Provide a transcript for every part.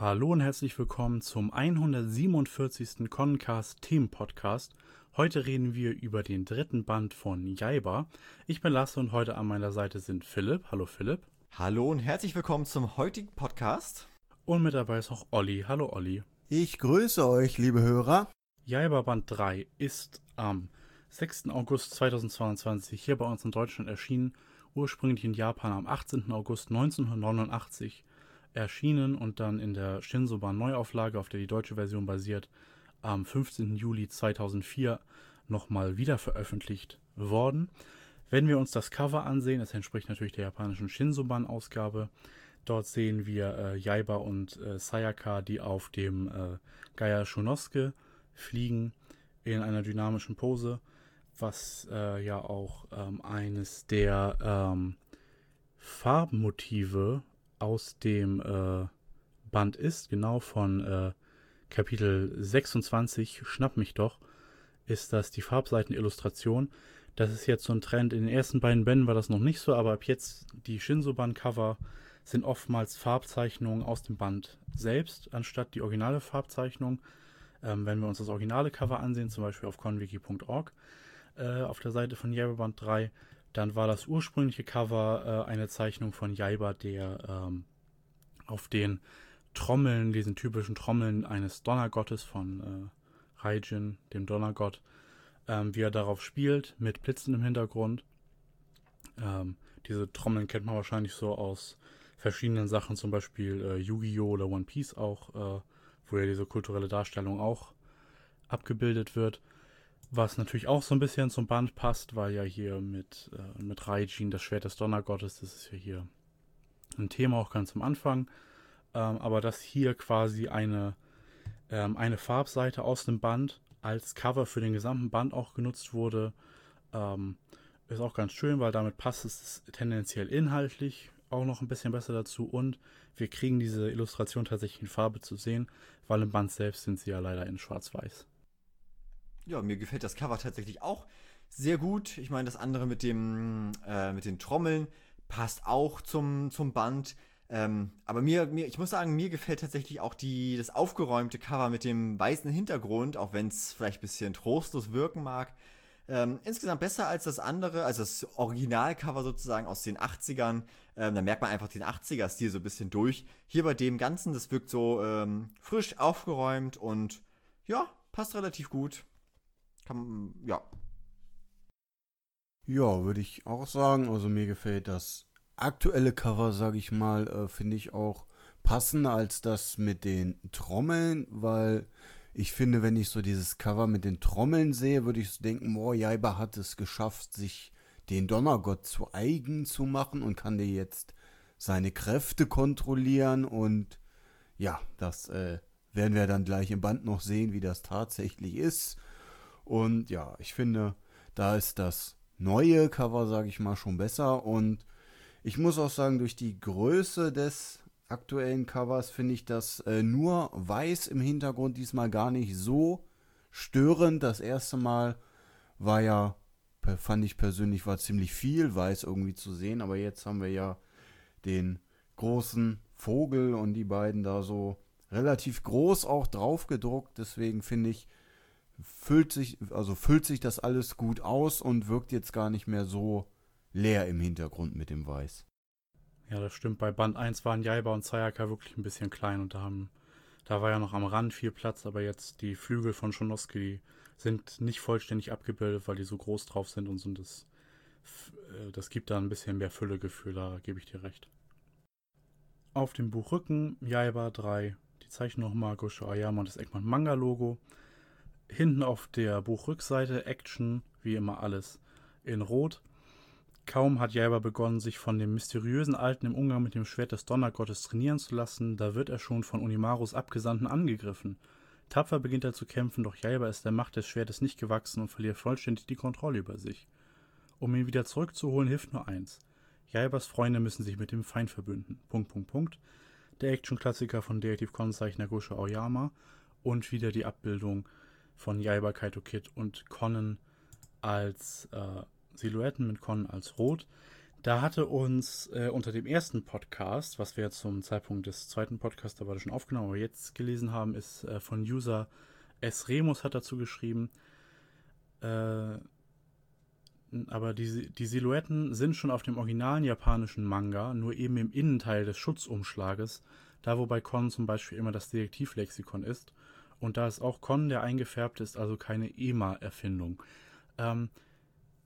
Hallo und herzlich willkommen zum 147. Concast Themen Podcast. Heute reden wir über den dritten Band von Jaiba. Ich bin Lasse und heute an meiner Seite sind Philipp. Hallo Philipp. Hallo und herzlich willkommen zum heutigen Podcast. Und mit dabei ist auch Olli. Hallo Olli. Ich grüße euch, liebe Hörer. Jaiba Band 3 ist am 6. August 2022 hier bei uns in Deutschland erschienen, ursprünglich in Japan am 18. August 1989 erschienen und dann in der Shinsoban Neuauflage, auf der die deutsche Version basiert, am 15. Juli 2004 nochmal wieder veröffentlicht worden. Wenn wir uns das Cover ansehen, es entspricht natürlich der japanischen Shinsoban-Ausgabe. Dort sehen wir äh, Jaiba und äh, Sayaka, die auf dem äh, Gaia Shunosuke fliegen in einer dynamischen Pose, was äh, ja auch ähm, eines der ähm, Farbmotive aus dem äh, Band ist, genau von äh, Kapitel 26, Schnapp mich doch, ist das die Farbseitenillustration. Das ist jetzt so ein Trend. In den ersten beiden Bänden war das noch nicht so, aber ab jetzt die Shinso-Band-Cover sind oftmals Farbzeichnungen aus dem Band selbst, anstatt die originale Farbzeichnung. Ähm, wenn wir uns das originale Cover ansehen, zum Beispiel auf conwiki.org, äh, auf der Seite von Jaiba Band 3, dann war das ursprüngliche Cover äh, eine Zeichnung von Jaiba, der ähm, auf den Trommeln, diesen typischen Trommeln eines Donnergottes von äh, Raijin, dem Donnergott, ähm, wie er darauf spielt, mit Blitzen im Hintergrund. Ähm, diese Trommeln kennt man wahrscheinlich so aus verschiedenen Sachen, zum Beispiel äh, Yu-Gi-Oh! oder One Piece auch, äh, wo ja diese kulturelle Darstellung auch abgebildet wird. Was natürlich auch so ein bisschen zum Band passt, weil ja hier mit, äh, mit Raijin, das Schwert des Donnergottes, das ist ja hier ein Thema auch ganz am Anfang. Ähm, aber dass hier quasi eine, ähm, eine Farbseite aus dem Band als Cover für den gesamten Band auch genutzt wurde, ähm, ist auch ganz schön, weil damit passt es tendenziell inhaltlich auch noch ein bisschen besser dazu und wir kriegen diese Illustration tatsächlich in Farbe zu sehen, weil im Band selbst sind sie ja leider in Schwarz-Weiß ja, mir gefällt das Cover tatsächlich auch sehr gut. Ich meine, das andere mit dem, äh, mit den Trommeln passt auch zum, zum Band. Ähm, aber mir, mir, ich muss sagen, mir gefällt tatsächlich auch die, das aufgeräumte Cover mit dem weißen Hintergrund, auch wenn es vielleicht ein bisschen trostlos wirken mag. Ähm, insgesamt besser als das andere, also das Originalcover sozusagen aus den 80ern. Ähm, da merkt man einfach den 80er-Stil so ein bisschen durch. Hier bei dem Ganzen, das wirkt so ähm, frisch aufgeräumt und ja, passt relativ gut. Kann, ja. Ja, würde ich auch sagen. Also mir gefällt das aktuelle Cover, sage ich mal, äh, finde ich auch passender als das mit den Trommeln, weil ich finde, wenn ich so dieses Cover mit den Trommeln sehe, würde ich so denken, boah, Jaiba hat es geschafft, sich den Donnergott zu eigen zu machen und kann dir jetzt seine Kräfte kontrollieren und ja, das äh, werden wir dann gleich im Band noch sehen, wie das tatsächlich ist. Und ja, ich finde, da ist das neue Cover, sage ich mal, schon besser. Und ich muss auch sagen, durch die Größe des aktuellen Covers finde ich das äh, nur weiß im Hintergrund diesmal gar nicht so störend. Das erste Mal war ja, fand ich persönlich, war ziemlich viel weiß irgendwie zu sehen. Aber jetzt haben wir ja den großen Vogel und die beiden da so relativ groß auch drauf gedruckt. Deswegen finde ich, füllt sich, also füllt sich das alles gut aus und wirkt jetzt gar nicht mehr so leer im Hintergrund mit dem Weiß. Ja, das stimmt. Bei Band 1 waren Jaiba und Sayaka wirklich ein bisschen klein und da haben, da war ja noch am Rand viel Platz, aber jetzt die Flügel von Schonoski, die sind nicht vollständig abgebildet, weil die so groß drauf sind und so. Das, äh, das gibt da ein bisschen mehr Füllegefühl, da gebe ich dir recht. Auf dem Buchrücken Jaiba 3, die Zeichnung nochmal Gosho Ayama und das Eggman Manga Logo. Hinten auf der Buchrückseite Action, wie immer alles in Rot. Kaum hat Jaiba begonnen, sich von dem mysteriösen Alten im Umgang mit dem Schwert des Donnergottes trainieren zu lassen, da wird er schon von Unimarus Abgesandten angegriffen. Tapfer beginnt er zu kämpfen, doch Jaiba ist der Macht des Schwertes nicht gewachsen und verliert vollständig die Kontrolle über sich. Um ihn wieder zurückzuholen, hilft nur eins. Jaibas Freunde müssen sich mit dem Feind verbünden. Punkt, Punkt, Punkt. der Action-Klassiker von Detektiv Conan-Zeichner Gosho Aoyama und wieder die Abbildung von Yaiba Kaito Kid und Conan als äh, Silhouetten mit Conan als Rot. Da hatte uns äh, unter dem ersten Podcast, was wir zum Zeitpunkt des zweiten Podcasts aber schon aufgenommen, aber jetzt gelesen haben, ist äh, von User S. Remus hat dazu geschrieben, äh, aber die, die Silhouetten sind schon auf dem originalen japanischen Manga, nur eben im Innenteil des Schutzumschlages, da wo bei Con zum Beispiel immer das Detektivlexikon ist. Und da ist auch Con, der eingefärbt ist, also keine EMA-Erfindung. Ähm,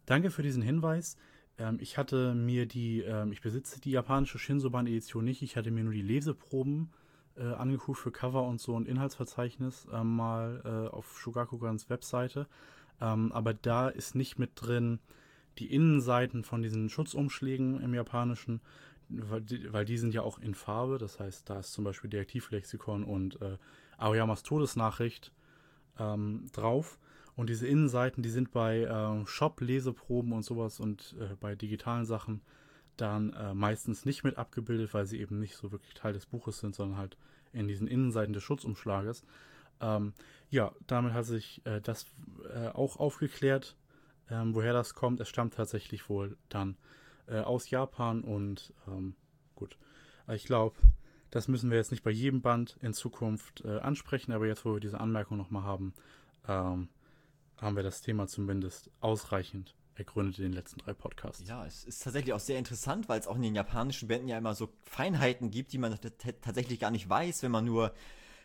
danke für diesen Hinweis. Ähm, ich hatte mir die, ähm, ich besitze die japanische Shinsoban-Edition nicht, ich hatte mir nur die Leseproben äh, angeguckt für Cover und so ein Inhaltsverzeichnis äh, mal äh, auf Shugakugans Webseite. Ähm, aber da ist nicht mit drin die Innenseiten von diesen Schutzumschlägen im Japanischen, weil die, weil die sind ja auch in Farbe. Das heißt, da ist zum Beispiel Detektivlexikon und äh, Aoyamas Todesnachricht ähm, drauf. Und diese Innenseiten, die sind bei äh, Shop-Leseproben und sowas und äh, bei digitalen Sachen dann äh, meistens nicht mit abgebildet, weil sie eben nicht so wirklich Teil des Buches sind, sondern halt in diesen Innenseiten des Schutzumschlages. Ähm, ja, damit hat sich äh, das äh, auch aufgeklärt, ähm, woher das kommt. Es stammt tatsächlich wohl dann äh, aus Japan und ähm, gut. Ich glaube, das müssen wir jetzt nicht bei jedem Band in Zukunft ansprechen, aber jetzt, wo wir diese Anmerkung nochmal haben, ähm, haben wir das Thema zumindest ausreichend ergründet in den letzten drei Podcasts. Ja, es ist tatsächlich auch sehr interessant, weil es auch in den japanischen Bänden ja immer so Feinheiten gibt, die man tatsächlich gar nicht weiß, wenn man nur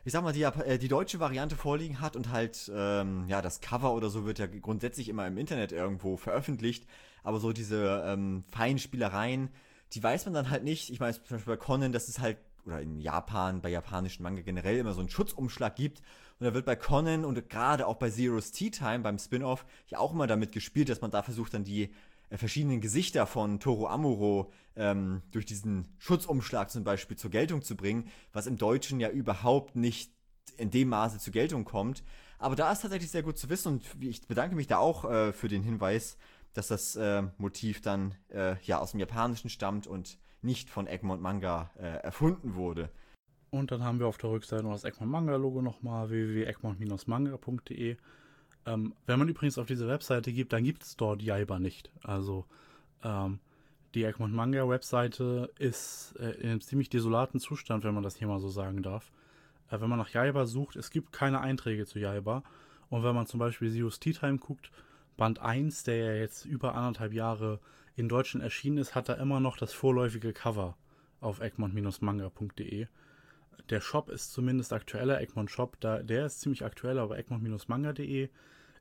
ich sag mal, die, äh, die deutsche Variante vorliegen hat und halt, ähm, ja, das Cover oder so wird ja grundsätzlich immer im Internet irgendwo veröffentlicht, aber so diese ähm, feinen Spielereien, die weiß man dann halt nicht. Ich meine, zum Beispiel bei Conan, dass es halt, oder in Japan, bei japanischen Manga generell immer so einen Schutzumschlag gibt. Und da wird bei Conan und gerade auch bei Zero's Tea Time, beim Spin-off, ja auch immer damit gespielt, dass man da versucht, dann die äh, verschiedenen Gesichter von Toro Amuro ähm, durch diesen Schutzumschlag zum Beispiel zur Geltung zu bringen, was im Deutschen ja überhaupt nicht in dem Maße zur Geltung kommt. Aber da ist tatsächlich sehr gut zu wissen und ich bedanke mich da auch äh, für den Hinweis, dass das äh, Motiv dann äh, ja aus dem Japanischen stammt und nicht von Egmont Manga äh, erfunden wurde. Und dann haben wir auf der Rückseite noch das Egmont Manga Logo nochmal www.egmont-manga.de. Ähm, wenn man übrigens auf diese Webseite gibt, dann gibt es dort Jaiba nicht. Also ähm, die Egmont Manga Webseite ist äh, in einem ziemlich desolaten Zustand, wenn man das hier mal so sagen darf. Äh, wenn man nach Jaiba sucht, es gibt keine Einträge zu Jaiba. Und wenn man zum Beispiel Zeus Tea Time guckt, Band 1, der ja jetzt über anderthalb Jahre in Deutschland erschienen ist, hat da immer noch das vorläufige Cover auf egmont-manga.de. Der Shop ist zumindest aktueller, Egmont Shop, da, der ist ziemlich aktuell, aber egmont-manga.de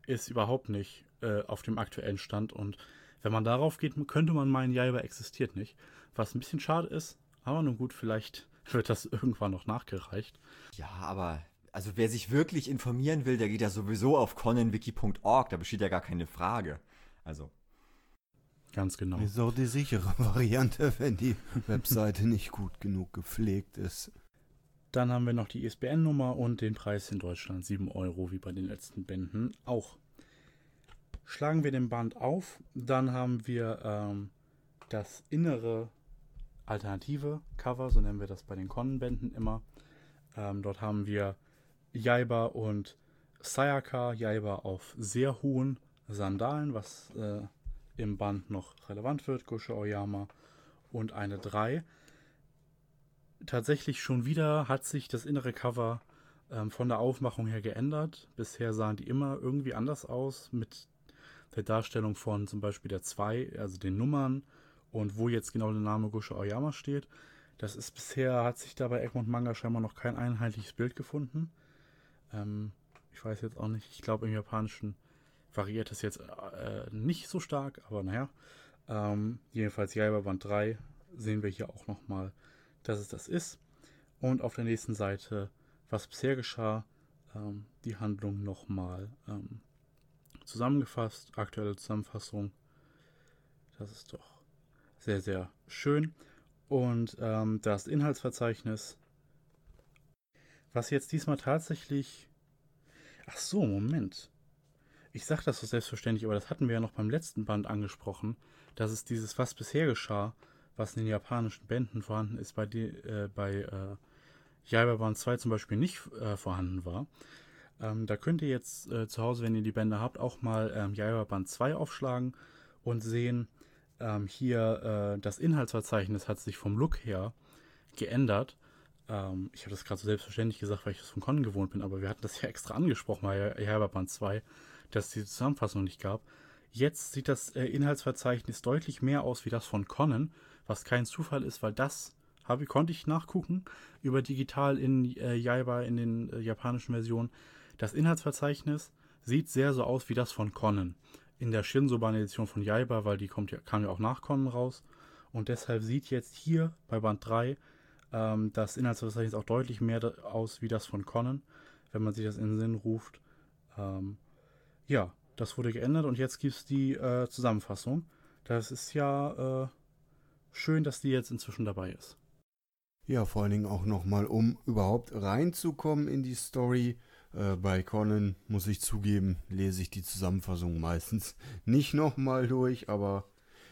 ist überhaupt nicht äh, auf dem aktuellen Stand. Und wenn man darauf geht, könnte man meinen, Jaiba existiert nicht. Was ein bisschen schade ist, aber nun gut, vielleicht wird das irgendwann noch nachgereicht. Ja, aber also wer sich wirklich informieren will, der geht ja sowieso auf conanwiki.org, da besteht ja gar keine Frage. Also. Ganz genau. Ist auch die sichere Variante, wenn die Webseite nicht gut genug gepflegt ist. Dann haben wir noch die ISBN-Nummer und den Preis in Deutschland 7 Euro, wie bei den letzten Bänden auch. Schlagen wir den Band auf, dann haben wir ähm, das innere alternative Cover, so nennen wir das bei den Konnenbänden immer. Ähm, dort haben wir Jaiba und Sayaka, Jaiba auf sehr hohen Sandalen, was äh, im Band noch relevant wird, Gosho Oyama und eine 3 tatsächlich schon wieder hat sich das innere Cover ähm, von der Aufmachung her geändert. Bisher sahen die immer irgendwie anders aus mit der Darstellung von zum Beispiel der 2, also den Nummern und wo jetzt genau der Name Gosho Aoyama steht. Das ist bisher, hat sich da bei Egmont Manga scheinbar noch kein einheitliches Bild gefunden. Ähm, ich weiß jetzt auch nicht, ich glaube im Japanischen variiert das jetzt äh, nicht so stark, aber naja. Ähm, jedenfalls Jaiba Band 3 sehen wir hier auch nochmal dass es das ist. Und auf der nächsten Seite, was bisher geschah, ähm, die Handlung nochmal ähm, zusammengefasst, aktuelle Zusammenfassung. Das ist doch sehr, sehr schön. Und ähm, das Inhaltsverzeichnis, was jetzt diesmal tatsächlich. Ach so, Moment. Ich sage das so selbstverständlich, aber das hatten wir ja noch beim letzten Band angesprochen, dass es dieses, was bisher geschah, was in den japanischen Bänden vorhanden ist, bei, die, äh, bei äh, Jaiba Band 2 zum Beispiel nicht äh, vorhanden war. Ähm, da könnt ihr jetzt äh, zu Hause, wenn ihr die Bände habt, auch mal ähm, Jaiba Band 2 aufschlagen und sehen, ähm, hier äh, das Inhaltsverzeichnis hat sich vom Look her geändert. Ähm, ich habe das gerade so selbstverständlich gesagt, weil ich das von Con gewohnt bin, aber wir hatten das ja extra angesprochen bei Jaiba Band 2, dass es die Zusammenfassung nicht gab. Jetzt sieht das äh, Inhaltsverzeichnis deutlich mehr aus wie das von Conan, was kein Zufall ist, weil das habe, konnte ich nachgucken über digital in äh, Jaiba in den äh, japanischen Versionen. Das Inhaltsverzeichnis sieht sehr so aus wie das von Conan. In der Shinsoban-Edition von Jaiba, weil die kommt kam ja auch nach Conan raus. Und deshalb sieht jetzt hier bei Band 3 ähm, das Inhaltsverzeichnis auch deutlich mehr aus wie das von Conan, wenn man sich das in den Sinn ruft. Ähm, ja, das wurde geändert und jetzt gibt es die äh, Zusammenfassung. Das ist ja äh, schön, dass die jetzt inzwischen dabei ist. Ja, vor allen Dingen auch nochmal, um überhaupt reinzukommen in die Story. Äh, bei Conan muss ich zugeben, lese ich die Zusammenfassung meistens nicht nochmal durch, aber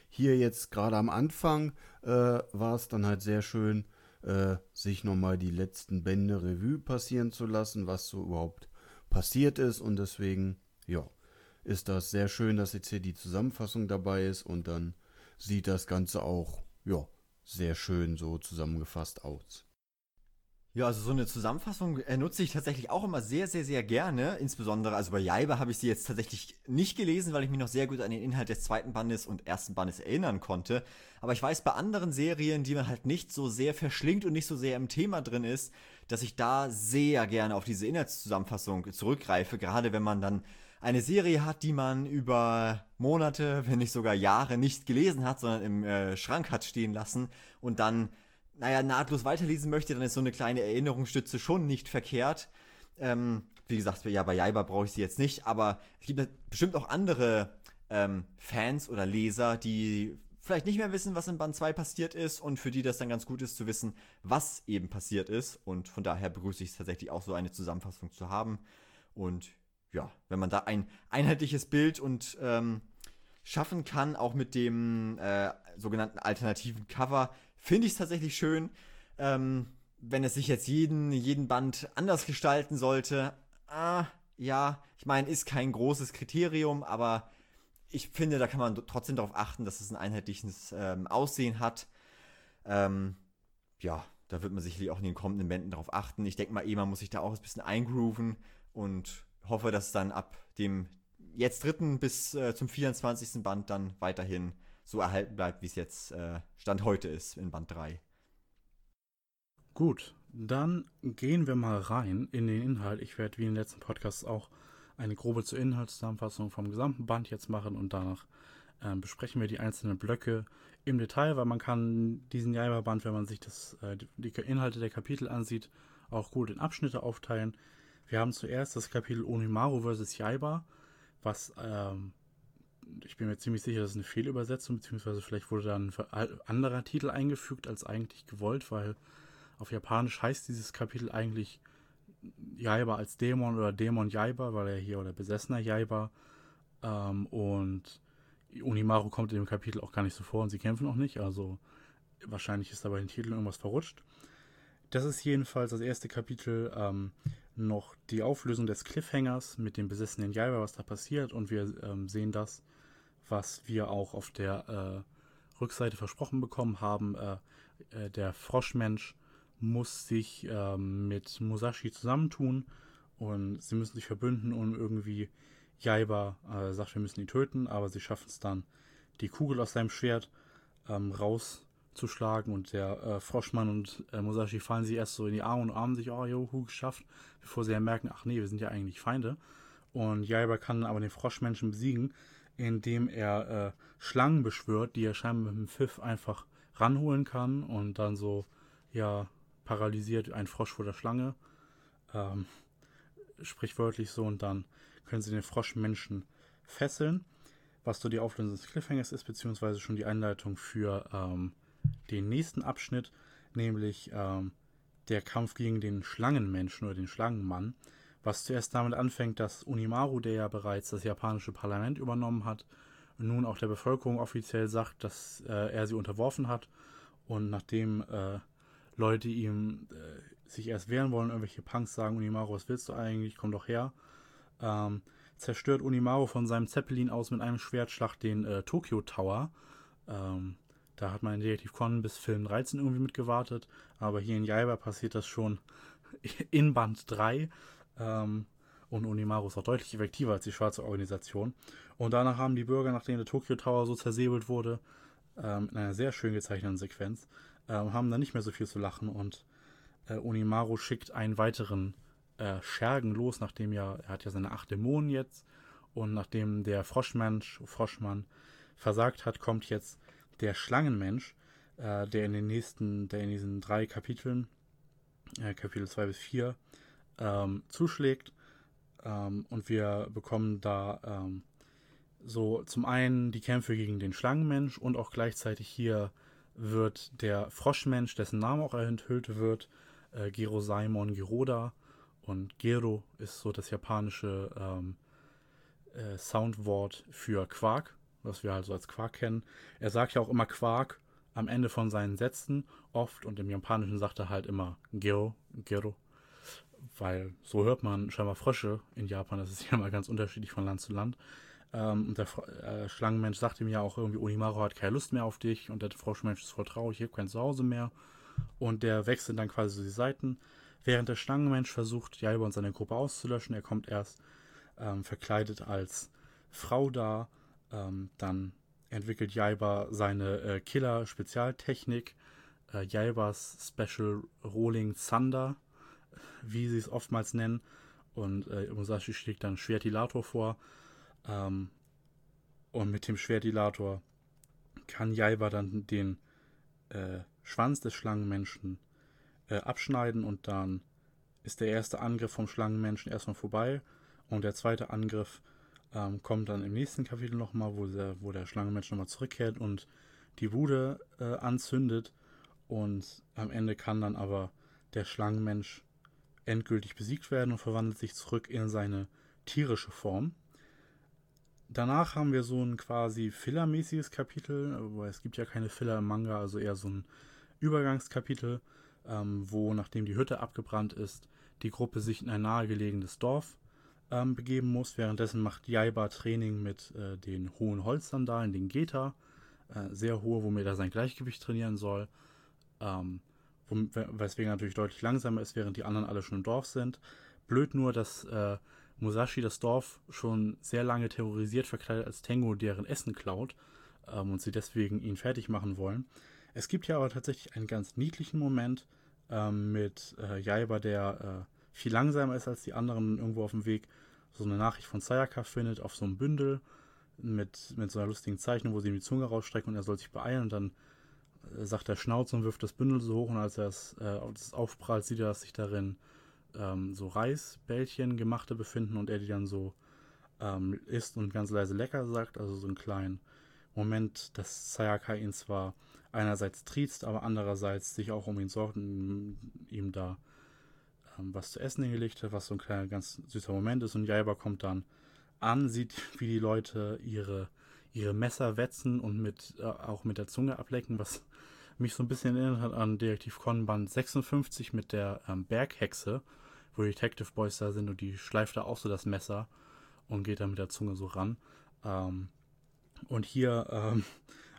hier jetzt gerade am Anfang äh, war es dann halt sehr schön, äh, sich nochmal die letzten Bände Revue passieren zu lassen, was so überhaupt passiert ist und deswegen, ja, ist das sehr schön, dass jetzt hier die Zusammenfassung dabei ist und dann sieht das Ganze auch, ja, sehr schön so zusammengefasst aus. Ja, also so eine Zusammenfassung äh, nutze ich tatsächlich auch immer sehr, sehr, sehr gerne. Insbesondere, also bei Jaiba habe ich sie jetzt tatsächlich nicht gelesen, weil ich mich noch sehr gut an den Inhalt des zweiten Bandes und ersten Bandes erinnern konnte. Aber ich weiß bei anderen Serien, die man halt nicht so sehr verschlingt und nicht so sehr im Thema drin ist, dass ich da sehr gerne auf diese Inhaltszusammenfassung zurückgreife, gerade wenn man dann eine Serie hat, die man über Monate, wenn nicht sogar Jahre nicht gelesen hat, sondern im äh, Schrank hat stehen lassen und dann, naja, nahtlos weiterlesen möchte, dann ist so eine kleine Erinnerungsstütze schon nicht verkehrt. Ähm, wie gesagt, ja, bei Jaiba brauche ich sie jetzt nicht, aber es gibt bestimmt auch andere ähm, Fans oder Leser, die vielleicht nicht mehr wissen, was in Band 2 passiert ist und für die das dann ganz gut ist zu wissen, was eben passiert ist. Und von daher begrüße ich es tatsächlich auch so eine Zusammenfassung zu haben. Und ja, wenn man da ein einheitliches Bild und ähm, schaffen kann, auch mit dem äh, sogenannten alternativen Cover, finde ich es tatsächlich schön. Ähm, wenn es sich jetzt jeden, jeden Band anders gestalten sollte, ah, ja, ich meine, ist kein großes Kriterium, aber ich finde, da kann man trotzdem darauf achten, dass es ein einheitliches ähm, Aussehen hat. Ähm, ja, da wird man sicherlich auch in den kommenden Bänden darauf achten. Ich denke mal, eh, man muss sich da auch ein bisschen eingrooven und hoffe, dass es dann ab dem jetzt dritten bis äh, zum 24. Band dann weiterhin so erhalten bleibt, wie es jetzt äh, Stand heute ist in Band 3. Gut, dann gehen wir mal rein in den Inhalt. Ich werde wie in den letzten Podcasts auch eine grobe zur Inhaltszusammenfassung vom gesamten Band jetzt machen und danach äh, besprechen wir die einzelnen Blöcke im Detail, weil man kann diesen Jaiba-Band, wenn man sich das, äh, die Inhalte der Kapitel ansieht, auch gut in Abschnitte aufteilen. Wir haben zuerst das Kapitel Onimaru vs. Jaiba, was ähm, ich bin mir ziemlich sicher, das ist eine Fehlübersetzung, beziehungsweise vielleicht wurde da ein anderer Titel eingefügt als eigentlich gewollt, weil auf Japanisch heißt dieses Kapitel eigentlich Jaiba als Dämon oder Dämon Jaiba, weil er hier oder besessener Jaiba ähm, und Unimaru kommt in dem Kapitel auch gar nicht so vor und sie kämpfen auch nicht, also wahrscheinlich ist da bei den Titeln irgendwas verrutscht. Das ist jedenfalls das erste Kapitel. Ähm, noch die Auflösung des Cliffhangers mit dem besessenen Jaiba, was da passiert. Und wir ähm, sehen das, was wir auch auf der äh, Rückseite versprochen bekommen haben. Äh, äh, der Froschmensch muss sich ähm, mit Musashi zusammentun und sie müssen sich verbünden, um irgendwie Jaiba äh, sagt, wir müssen ihn töten, aber sie schaffen es dann, die Kugel aus seinem Schwert ähm, raus zu schlagen und der äh, Froschmann und äh, Musashi fallen sich erst so in die Arme und armen sich, oh, juhu, geschafft, bevor sie ja merken, ach nee, wir sind ja eigentlich Feinde. Und Jaiba kann aber den Froschmenschen besiegen, indem er äh, Schlangen beschwört, die er scheinbar mit dem Pfiff einfach ranholen kann und dann so, ja, paralysiert ein Frosch vor der Schlange. Ähm, sprichwörtlich so und dann können sie den Froschmenschen fesseln, was so die Auflösung des Cliffhangers ist, beziehungsweise schon die Einleitung für ähm, den nächsten Abschnitt, nämlich ähm, der Kampf gegen den Schlangenmenschen oder den Schlangenmann, was zuerst damit anfängt, dass Unimaru, der ja bereits das japanische Parlament übernommen hat, nun auch der Bevölkerung offiziell sagt, dass äh, er sie unterworfen hat. Und nachdem äh, Leute ihm äh, sich erst wehren wollen, irgendwelche Punks sagen, Unimaru, was willst du eigentlich? Komm doch her. Ähm, zerstört Unimaru von seinem Zeppelin aus mit einem Schwertschlag den äh, Tokyo Tower. Ähm, da hat man in Detective Conan bis Film 13 irgendwie mitgewartet, aber hier in Jaiba passiert das schon in Band 3. Ähm, und Unimaru ist auch deutlich effektiver als die schwarze Organisation. Und danach haben die Bürger, nachdem der Tokyo Tower so zersäbelt wurde, ähm, in einer sehr schön gezeichneten Sequenz, ähm, haben dann nicht mehr so viel zu lachen und äh, Unimaru schickt einen weiteren äh, Schergen los, nachdem ja, er hat ja seine acht Dämonen jetzt und nachdem der Froschmensch, Froschmann versagt hat, kommt jetzt der Schlangenmensch, äh, der in den nächsten, der in diesen drei Kapiteln, äh, Kapitel 2 bis 4, ähm, zuschlägt ähm, und wir bekommen da ähm, so zum einen die Kämpfe gegen den Schlangenmensch und auch gleichzeitig hier wird der Froschmensch, dessen Name auch enthüllt wird, äh, Gero Simon Geroda. Und Gero ist so das japanische ähm, äh, Soundwort für Quark, was wir also als Quark kennen. Er sagt ja auch immer Quark am Ende von seinen Sätzen oft und im Japanischen sagt er halt immer Gero, Gero weil so hört man scheinbar Frösche in Japan. Das ist ja mal ganz unterschiedlich von Land zu Land. Ähm, und der äh, Schlangenmensch sagt ihm ja auch irgendwie, Onimaru hat keine Lust mehr auf dich und der Froschmensch ist voll traurig, ich habe kein Zuhause mehr. Und der wechselt dann quasi so die Seiten. Während der Schlangenmensch versucht, Jaiba und seine Gruppe auszulöschen, er kommt erst ähm, verkleidet als Frau da. Ähm, dann entwickelt Jaiba seine äh, Killer-Spezialtechnik, äh, Jaibas Special Rolling Thunder wie sie es oftmals nennen. Und äh, Musashi schlägt dann Schwertilator vor. Ähm, und mit dem Schwertilator kann Jaiba dann den äh, Schwanz des Schlangenmenschen äh, abschneiden und dann ist der erste Angriff vom Schlangenmenschen erstmal vorbei und der zweite Angriff ähm, kommt dann im nächsten Kapitel nochmal, wo der, wo der Schlangenmensch nochmal zurückkehrt und die Bude äh, anzündet und am Ende kann dann aber der Schlangenmensch endgültig besiegt werden und verwandelt sich zurück in seine tierische Form. Danach haben wir so ein quasi fillermäßiges Kapitel, aber es gibt ja keine Filler im Manga, also eher so ein Übergangskapitel, ähm, wo nachdem die Hütte abgebrannt ist, die Gruppe sich in ein nahegelegenes Dorf ähm, begeben muss. Währenddessen macht Jaiba Training mit äh, den hohen Holzsandalen, den Geta, äh, sehr hohe, womit er sein Gleichgewicht trainieren soll. Ähm, weswegen er natürlich deutlich langsamer ist, während die anderen alle schon im Dorf sind. Blöd nur, dass äh, Musashi das Dorf schon sehr lange terrorisiert, verkleidet als Tengo, deren Essen klaut ähm, und sie deswegen ihn fertig machen wollen. Es gibt ja aber tatsächlich einen ganz niedlichen Moment ähm, mit äh, Jaiba, der äh, viel langsamer ist als die anderen irgendwo auf dem Weg, so eine Nachricht von Sayaka findet auf so einem Bündel mit, mit so einer lustigen Zeichnung, wo sie ihm die Zunge rausstrecken und er soll sich beeilen und dann sagt der Schnauze und wirft das Bündel so hoch und als er es äh, aufprallt, sieht er, dass sich darin ähm, so Reisbällchen gemachte befinden und er die dann so ähm, isst und ganz leise lecker sagt, also so einen kleinen Moment, dass Sayaka ihn zwar einerseits triezt, aber andererseits sich auch um ihn sorgt und ihm da was zu essen hingelegt hat, was so ein kleiner ganz süßer Moment ist und Jaiba kommt dann an, sieht, wie die Leute ihre ihre Messer wetzen und mit äh, auch mit der Zunge ablecken, was mich so ein bisschen erinnert hat an Detektiv Conan Band 56 mit der ähm, Berghexe, wo Detective Boys da sind und die schleift da auch so das Messer und geht da mit der Zunge so ran. Ähm, und hier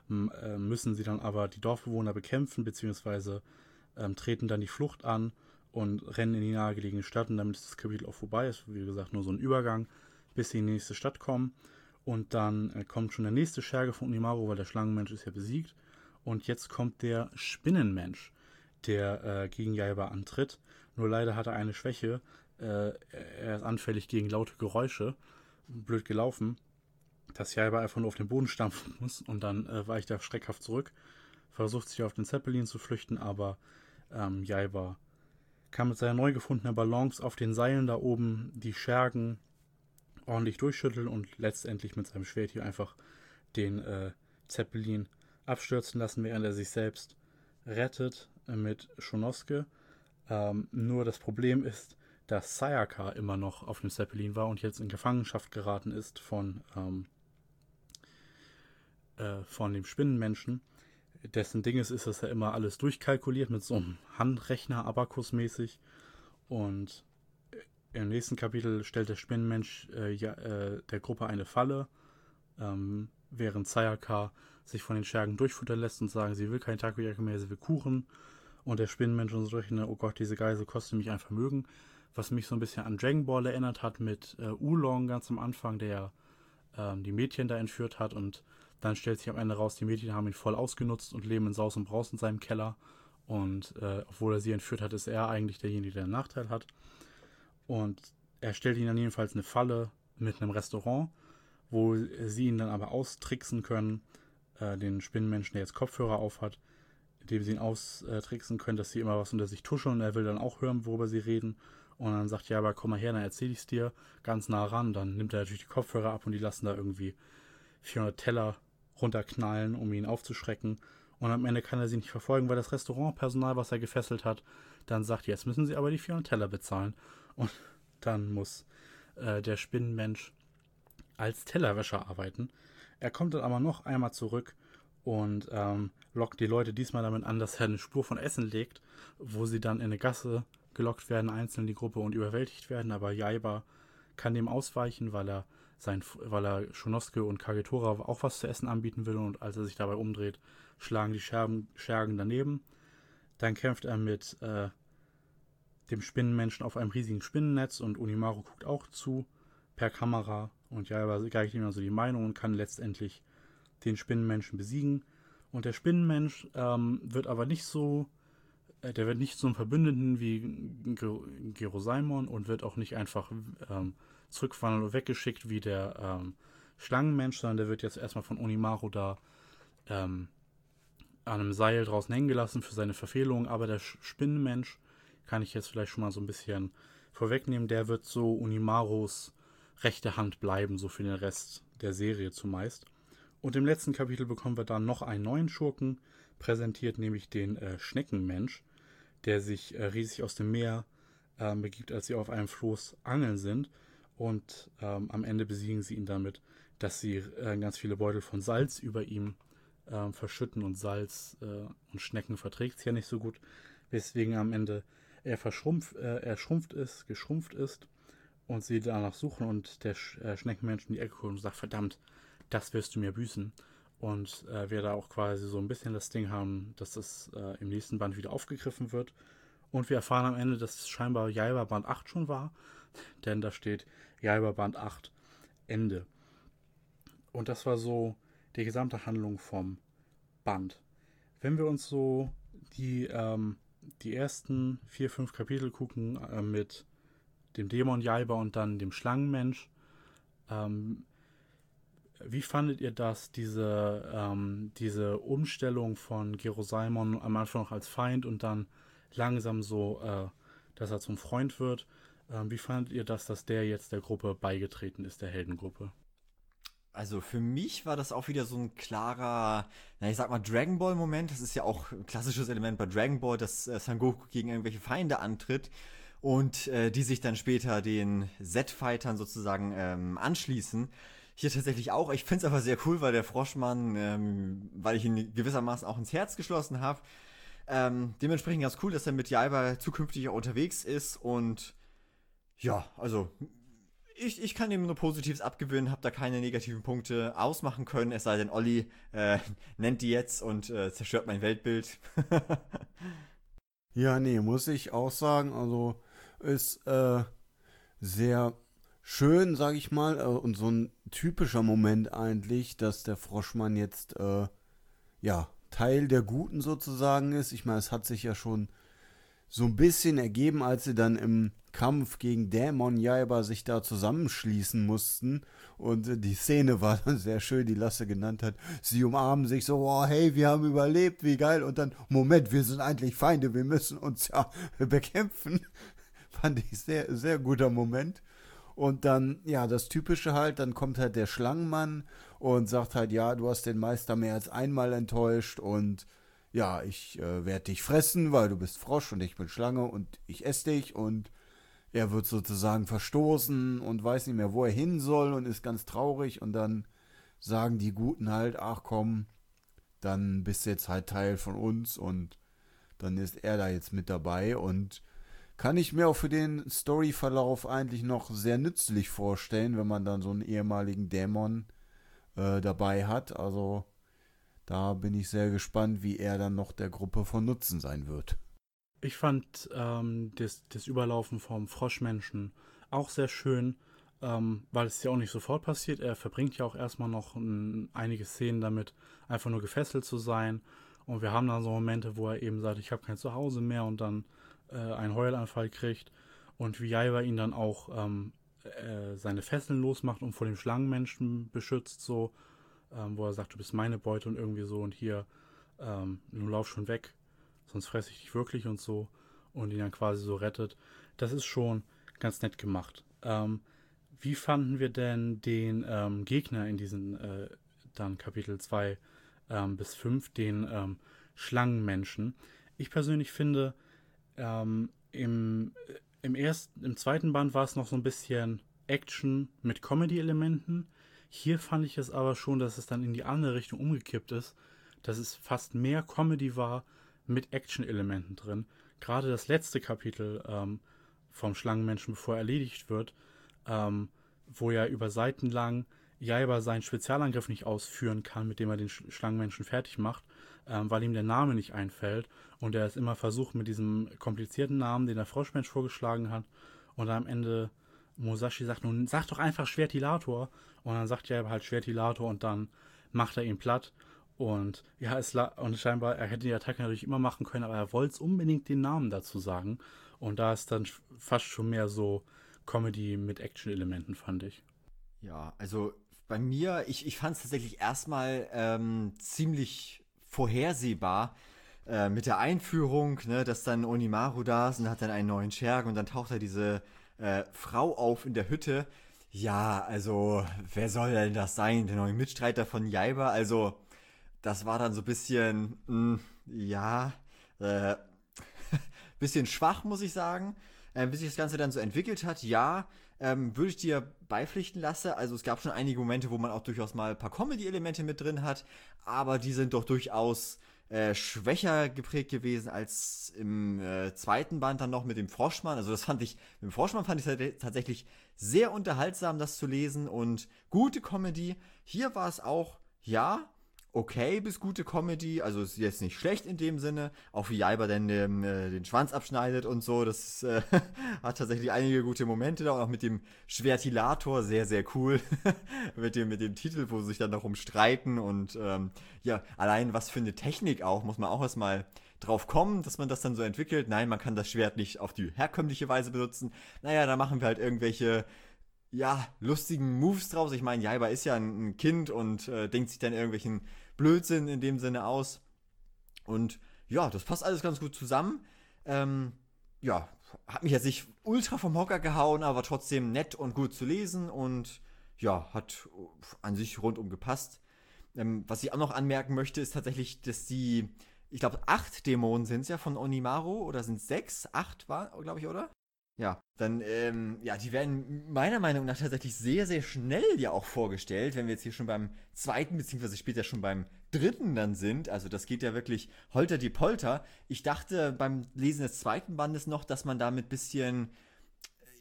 ähm, äh, müssen sie dann aber die Dorfbewohner bekämpfen, beziehungsweise ähm, treten dann die Flucht an und rennen in die nahegelegene Stadt und damit ist das Kapitel auch vorbei. Ist wie gesagt nur so ein Übergang, bis sie in die nächste Stadt kommen. Und dann äh, kommt schon der nächste Scherge von Unimaru, weil der Schlangenmensch ist ja besiegt. Und jetzt kommt der Spinnenmensch, der äh, gegen Jaiba antritt. Nur leider hat er eine Schwäche. Äh, er ist anfällig gegen laute Geräusche. Blöd gelaufen. Dass Jaiba einfach nur auf den Boden stampfen muss und dann äh, weicht er schreckhaft zurück. Versucht sich auf den Zeppelin zu flüchten, aber ähm, Jaiba kann mit seiner neu gefundenen Balance auf den Seilen da oben die Schergen ordentlich durchschütteln und letztendlich mit seinem Schwert hier einfach den äh, Zeppelin abstürzen lassen, während er sich selbst rettet mit Shonosuke. Ähm, nur das Problem ist, dass Sayaka immer noch auf dem Zeppelin war und jetzt in Gefangenschaft geraten ist von, ähm, äh, von dem Spinnenmenschen. Dessen Ding ist, ist, dass er immer alles durchkalkuliert mit so einem Handrechner, Abakus-mäßig. Und im nächsten Kapitel stellt der Spinnenmensch äh, ja, äh, der Gruppe eine Falle, ähm, während Sayaka sich von den Schergen durchfuttern lässt und sagen, sie will kein Takoyaki mehr, sie will Kuchen. Und der Spinnenmensch und so rechnet, oh Gott, diese Geise kostet mich ein Vermögen. Was mich so ein bisschen an Dragon Ball erinnert hat mit äh, Oolong ganz am Anfang, der ähm, die Mädchen da entführt hat und dann stellt sich am Ende raus, die Mädchen haben ihn voll ausgenutzt und leben in Saus und Braus in seinem Keller. Und äh, obwohl er sie entführt hat, ist er eigentlich derjenige, der einen Nachteil hat. Und er stellt ihnen dann jedenfalls eine Falle mit einem Restaurant, wo sie ihn dann aber austricksen können, äh, den Spinnenmenschen, der jetzt Kopfhörer auf hat, indem sie ihn austricksen können, dass sie immer was unter sich tuscheln. Er will dann auch hören, worüber sie reden. Und dann sagt ja, aber komm mal her, dann erzähl ich's dir ganz nah ran. Dann nimmt er natürlich die Kopfhörer ab und die lassen da irgendwie 400 Teller runterknallen, um ihn aufzuschrecken. Und am Ende kann er sie nicht verfolgen, weil das Restaurantpersonal, was er gefesselt hat, dann sagt, jetzt müssen sie aber die 400 Teller bezahlen. Und dann muss äh, der Spinnenmensch als Tellerwäscher arbeiten. Er kommt dann aber noch einmal zurück und ähm, lockt die Leute diesmal damit an, dass er eine Spur von Essen legt, wo sie dann in eine Gasse gelockt werden, einzeln in die Gruppe und überwältigt werden. Aber Jaiba kann dem ausweichen, weil er sein, weil er Schunosuke und Kagetora auch was zu essen anbieten will und als er sich dabei umdreht, schlagen die Scherben, Schergen daneben. Dann kämpft er mit äh, dem Spinnenmenschen auf einem riesigen Spinnennetz und Unimaru guckt auch zu per Kamera und ja, er gleicht ihm also die Meinung und kann letztendlich den Spinnenmenschen besiegen. Und der Spinnenmensch ähm, wird aber nicht so, äh, der wird nicht so ein Verbündeten wie Gerosaimon und wird auch nicht einfach ähm, zurückverwandelt und weggeschickt wie der ähm, Schlangenmensch, sondern der wird jetzt erstmal von Onimaru da ähm, an einem Seil draußen hängen gelassen für seine Verfehlung. Aber der Spinnenmensch, kann ich jetzt vielleicht schon mal so ein bisschen vorwegnehmen, der wird so Unimarus rechte Hand bleiben, so für den Rest der Serie zumeist. Und im letzten Kapitel bekommen wir dann noch einen neuen Schurken präsentiert, nämlich den äh, Schneckenmensch, der sich äh, riesig aus dem Meer äh, begibt, als sie auf einem Floß angeln sind und ähm, am Ende besiegen sie ihn damit, dass sie äh, ganz viele Beutel von Salz über ihm äh, verschütten und Salz äh, und Schnecken verträgt es ja nicht so gut, weswegen am Ende er verschrumpft, äh, er schrumpft ist, geschrumpft ist und sie danach suchen und der Sch äh, Schneckenmensch in die Ecke kommt und sagt, verdammt, das wirst du mir büßen. Und äh, wir da auch quasi so ein bisschen das Ding haben, dass das im nächsten Band wieder aufgegriffen wird. Und wir erfahren am Ende, dass es scheinbar Jaiba Band 8 schon war, denn da steht Jaiba Band 8 Ende. Und das war so die gesamte Handlung vom Band. Wenn wir uns so die, ähm, die ersten vier, fünf Kapitel gucken äh, mit dem Dämon Jaiba und dann dem Schlangenmensch, ähm, wie fandet ihr das, diese, ähm, diese Umstellung von Gerosaimon am Anfang noch als Feind und dann langsam so, äh, dass er zum Freund wird? Ähm, wie fandet ihr das, dass der jetzt der Gruppe beigetreten ist, der Heldengruppe? Also für mich war das auch wieder so ein klarer, na ich sag mal Dragon Ball Moment. Das ist ja auch ein klassisches Element bei Dragon Ball, dass äh, Son gegen irgendwelche Feinde antritt und äh, die sich dann später den Z-Fightern sozusagen ähm, anschließen. Hier tatsächlich auch. Ich finde es aber sehr cool, weil der Froschmann, ähm, weil ich ihn gewissermaßen auch ins Herz geschlossen habe. Ähm, dementsprechend ganz cool, dass er mit Jaiba zukünftig auch unterwegs ist und ja, also ich, ich kann ihm nur Positives abgewöhnen, habe da keine negativen Punkte ausmachen können, es sei denn, Olli äh, nennt die jetzt und äh, zerstört mein Weltbild. ja, nee, muss ich auch sagen, also ist äh, sehr schön, sag ich mal, äh, und so ein typischer Moment eigentlich, dass der Froschmann jetzt, äh, ja, Teil der Guten sozusagen ist. Ich meine, es hat sich ja schon so ein bisschen ergeben, als sie dann im Kampf gegen Dämon Jaiba sich da zusammenschließen mussten. Und die Szene war dann sehr schön, die Lasse genannt hat. Sie umarmen sich so, oh, hey, wir haben überlebt, wie geil. Und dann, Moment, wir sind eigentlich Feinde, wir müssen uns ja bekämpfen. Fand ich sehr, sehr guter Moment. Und dann, ja, das Typische halt, dann kommt halt der Schlangenmann und sagt halt, ja, du hast den Meister mehr als einmal enttäuscht und ja, ich äh, werde dich fressen, weil du bist Frosch und ich bin Schlange und ich esse dich und er wird sozusagen verstoßen und weiß nicht mehr, wo er hin soll und ist ganz traurig und dann sagen die Guten halt, ach komm, dann bist du jetzt halt Teil von uns und dann ist er da jetzt mit dabei und kann ich mir auch für den Storyverlauf eigentlich noch sehr nützlich vorstellen, wenn man dann so einen ehemaligen Dämon äh, dabei hat. Also da bin ich sehr gespannt, wie er dann noch der Gruppe von Nutzen sein wird. Ich fand ähm, das, das Überlaufen vom Froschmenschen auch sehr schön, ähm, weil es ja auch nicht sofort passiert. Er verbringt ja auch erstmal noch ein, einige Szenen damit, einfach nur gefesselt zu sein. Und wir haben dann so Momente, wo er eben sagt, ich habe kein Zuhause mehr und dann äh, einen Heulanfall kriegt und wie Jaiba ihn dann auch ähm, äh, seine Fesseln losmacht und vor dem Schlangenmenschen beschützt, so, ähm, wo er sagt, du bist meine Beute und irgendwie so und hier, ähm, nun lauf schon weg, sonst fresse ich dich wirklich und so und ihn dann quasi so rettet. Das ist schon ganz nett gemacht. Ähm, wie fanden wir denn den ähm, Gegner in diesen äh, dann Kapitel 2 ähm, bis 5, den ähm, Schlangenmenschen? Ich persönlich finde, ähm, im, im, ersten, Im zweiten Band war es noch so ein bisschen Action mit Comedy-Elementen. Hier fand ich es aber schon, dass es dann in die andere Richtung umgekippt ist, dass es fast mehr Comedy war mit Action-Elementen drin. Gerade das letzte Kapitel ähm, vom Schlangenmenschen, bevor er erledigt wird, ähm, wo er über Seiten lang Jaiba seinen Spezialangriff nicht ausführen kann, mit dem er den Schlangenmenschen fertig macht, ähm, weil ihm der Name nicht einfällt und er es immer versucht mit diesem komplizierten Namen, den der Froschmensch vorgeschlagen hat und am Ende Musashi sagt, nun sag doch einfach Schwertilator und dann sagt er halt Schwertilator und dann macht er ihn platt. Und ja, es und scheinbar, er hätte die Attacke natürlich immer machen können, aber er wollte unbedingt den Namen dazu sagen. Und da ist dann fast schon mehr so Comedy mit Action-Elementen, fand ich. Ja, also bei mir, ich, ich fand es tatsächlich erstmal ähm, ziemlich vorhersehbar äh, mit der Einführung, ne, dass dann Onimaru da ist und hat dann einen neuen Schergen und dann taucht da diese äh, Frau auf in der Hütte. Ja, also, wer soll denn das sein? Der neue Mitstreiter von Jaiba? Also, das war dann so ein bisschen, mh, hm, ja, äh, bisschen schwach, muss ich sagen. Äh, bis sich das Ganze dann so entwickelt hat, ja, ähm, würde ich dir beipflichten lassen. Also es gab schon einige Momente, wo man auch durchaus mal ein paar Comedy-Elemente mit drin hat, aber die sind doch durchaus äh, schwächer geprägt gewesen als im äh, zweiten Band dann noch mit dem Froschmann. Also das fand ich, mit dem Froschmann fand ich tatsächlich sehr unterhaltsam, das zu lesen und gute Comedy. Hier war es auch, ja, okay bis gute Comedy, also ist jetzt nicht schlecht in dem Sinne, auch wie Jaiba denn den, äh, den Schwanz abschneidet und so, das äh, hat tatsächlich einige gute Momente da, auch mit dem Schwertilator, sehr, sehr cool, mit, dem, mit dem Titel, wo sie sich dann noch umstreiten und ähm, ja, allein was für eine Technik auch, muss man auch erstmal drauf kommen, dass man das dann so entwickelt. Nein, man kann das Schwert nicht auf die herkömmliche Weise benutzen. Naja, da machen wir halt irgendwelche ja, lustigen Moves draus. Ich meine, Jaiba ist ja ein, ein Kind und äh, denkt sich dann irgendwelchen Blödsinn in dem Sinne aus. Und ja, das passt alles ganz gut zusammen. Ähm, ja, hat mich jetzt nicht ultra vom Hocker gehauen, aber trotzdem nett und gut zu lesen und ja, hat an sich rundum gepasst. Ähm, was ich auch noch anmerken möchte, ist tatsächlich, dass die, ich glaube, acht Dämonen sind es ja von Onimaru oder sind es sechs? Acht war, glaube ich, oder? Ja, dann, ähm, ja, die werden meiner Meinung nach tatsächlich sehr, sehr schnell ja auch vorgestellt, wenn wir jetzt hier schon beim zweiten, beziehungsweise später schon beim dritten dann sind. Also das geht ja wirklich holter die Polter. Ich dachte beim Lesen des zweiten Bandes noch, dass man damit bisschen,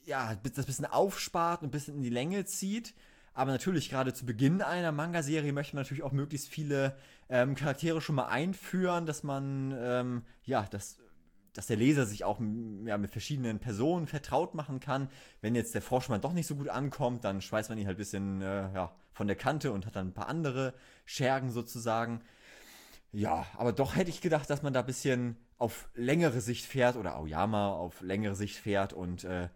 ja, das bisschen aufspart und ein bisschen in die Länge zieht. Aber natürlich, gerade zu Beginn einer Manga-Serie möchte man natürlich auch möglichst viele ähm, Charaktere schon mal einführen, dass man, ähm, ja, das dass der Leser sich auch ja, mit verschiedenen Personen vertraut machen kann. Wenn jetzt der Froschmann doch nicht so gut ankommt, dann schweißt man ihn halt ein bisschen äh, ja, von der Kante und hat dann ein paar andere Schergen sozusagen. Ja, aber doch hätte ich gedacht, dass man da ein bisschen auf längere Sicht fährt oder Aoyama auf längere Sicht fährt und äh,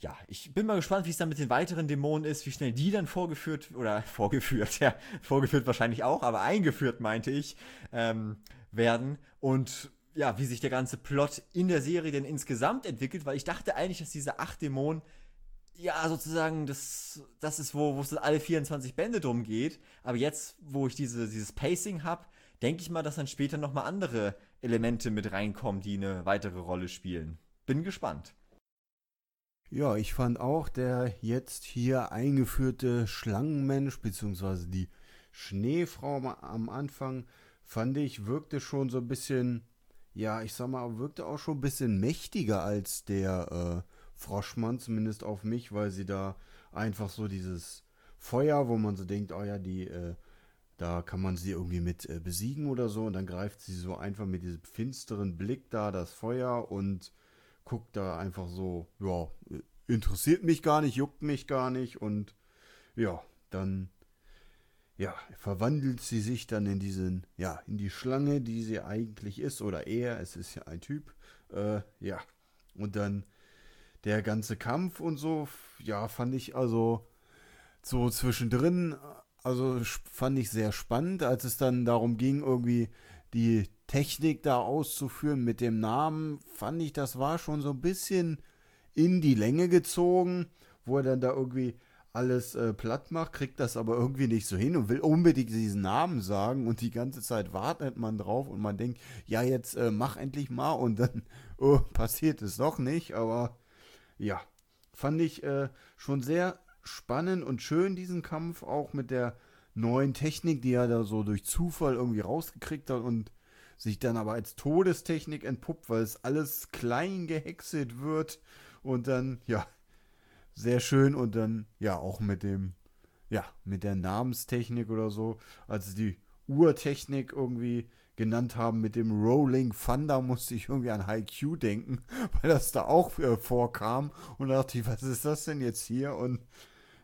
ja, ich bin mal gespannt, wie es dann mit den weiteren Dämonen ist, wie schnell die dann vorgeführt oder vorgeführt, ja, vorgeführt wahrscheinlich auch, aber eingeführt meinte ich, ähm, werden und ja, wie sich der ganze Plot in der Serie denn insgesamt entwickelt, weil ich dachte eigentlich, dass diese acht Dämonen ja, sozusagen, das, das ist, wo, wo es alle 24 Bände drum geht. Aber jetzt, wo ich diese, dieses Pacing habe, denke ich mal, dass dann später nochmal andere Elemente mit reinkommen, die eine weitere Rolle spielen. Bin gespannt. Ja, ich fand auch der jetzt hier eingeführte Schlangenmensch, beziehungsweise die Schneefrau am Anfang, fand ich, wirkte schon so ein bisschen, ja, ich sag mal, wirkte auch schon ein bisschen mächtiger als der äh, Froschmann, zumindest auf mich, weil sie da einfach so dieses Feuer, wo man so denkt, oh ja, die, äh, da kann man sie irgendwie mit äh, besiegen oder so. Und dann greift sie so einfach mit diesem finsteren Blick da das Feuer und guckt da einfach so, ja, interessiert mich gar nicht, juckt mich gar nicht. Und ja, dann, ja, verwandelt sie sich dann in diesen, ja, in die Schlange, die sie eigentlich ist. Oder er, es ist ja ein Typ. Äh, ja, und dann der ganze Kampf und so, ja, fand ich also so zwischendrin, also fand ich sehr spannend, als es dann darum ging, irgendwie die Technik da auszuführen mit dem Namen, fand ich, das war schon so ein bisschen in die Länge gezogen, wo er dann da irgendwie alles äh, platt macht, kriegt das aber irgendwie nicht so hin und will unbedingt diesen Namen sagen und die ganze Zeit wartet man drauf und man denkt, ja, jetzt äh, mach endlich mal und dann oh, passiert es doch nicht, aber ja, fand ich äh, schon sehr spannend und schön, diesen Kampf, auch mit der neuen Technik, die er da so durch Zufall irgendwie rausgekriegt hat und sich dann aber als Todestechnik entpuppt, weil es alles klein gehäckselt wird und dann, ja, sehr schön und dann, ja, auch mit dem, ja, mit der Namenstechnik oder so, also die Urtechnik irgendwie genannt haben mit dem Rolling Thunder, musste ich irgendwie an High Q denken, weil das da auch äh, vorkam und dachte ich, was ist das denn jetzt hier? Und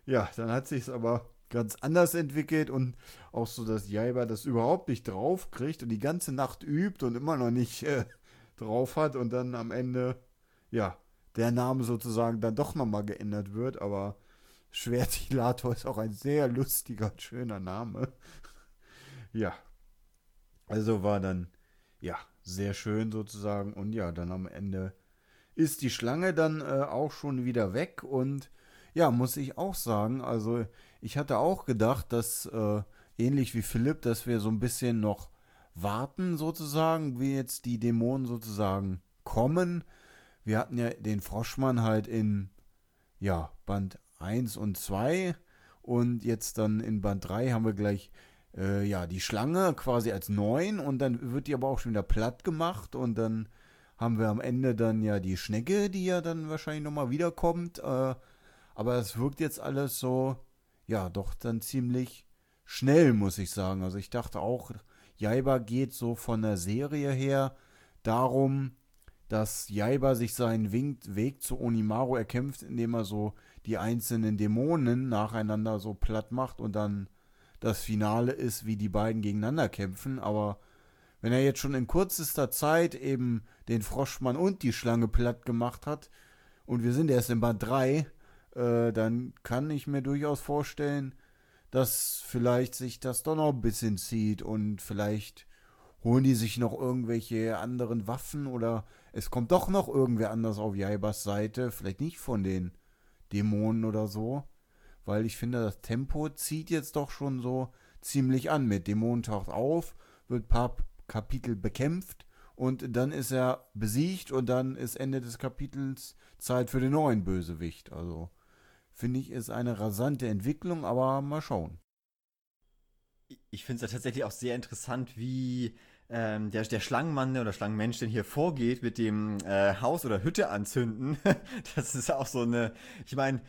ja, dann hat sich es aber ganz anders entwickelt und auch so, dass Jaiba das überhaupt nicht drauf kriegt und die ganze Nacht übt und immer noch nicht äh, drauf hat und dann am Ende, ja, der Name sozusagen dann doch nochmal geändert wird, aber Schwertilator ist auch ein sehr lustiger und schöner Name. ja. Also war dann, ja, sehr schön sozusagen und ja, dann am Ende ist die Schlange dann äh, auch schon wieder weg und ja, muss ich auch sagen. Also ich hatte auch gedacht, dass äh, ähnlich wie Philipp, dass wir so ein bisschen noch warten sozusagen, wie jetzt die Dämonen sozusagen kommen. Wir hatten ja den Froschmann halt in ja, Band 1 und 2 und jetzt dann in Band 3 haben wir gleich äh, ja, die Schlange quasi als 9 und dann wird die aber auch schon wieder platt gemacht und dann haben wir am Ende dann ja die Schnecke, die ja dann wahrscheinlich nochmal wiederkommt. Äh, aber es wirkt jetzt alles so, ja, doch dann ziemlich schnell, muss ich sagen. Also ich dachte auch, Jaiba geht so von der Serie her darum, dass Jaiba sich seinen Weg zu Onimaru erkämpft, indem er so die einzelnen Dämonen nacheinander so platt macht und dann das Finale ist, wie die beiden gegeneinander kämpfen. Aber wenn er jetzt schon in kürzester Zeit eben den Froschmann und die Schlange platt gemacht hat und wir sind erst in Band 3, äh, dann kann ich mir durchaus vorstellen, dass vielleicht sich das doch noch ein bisschen zieht und vielleicht holen die sich noch irgendwelche anderen Waffen oder es kommt doch noch irgendwer anders auf Jaibas Seite, vielleicht nicht von den Dämonen oder so, weil ich finde, das Tempo zieht jetzt doch schon so ziemlich an mit Dämonen taucht auf, wird ein paar Kapitel bekämpft und dann ist er besiegt und dann ist Ende des Kapitels Zeit für den neuen Bösewicht. Also finde ich, ist eine rasante Entwicklung, aber mal schauen. Ich finde es ja tatsächlich auch sehr interessant, wie ähm, der, der Schlangenmann oder Schlangenmensch denn hier vorgeht mit dem äh, Haus oder Hütte anzünden. das ist auch so eine, ich meine,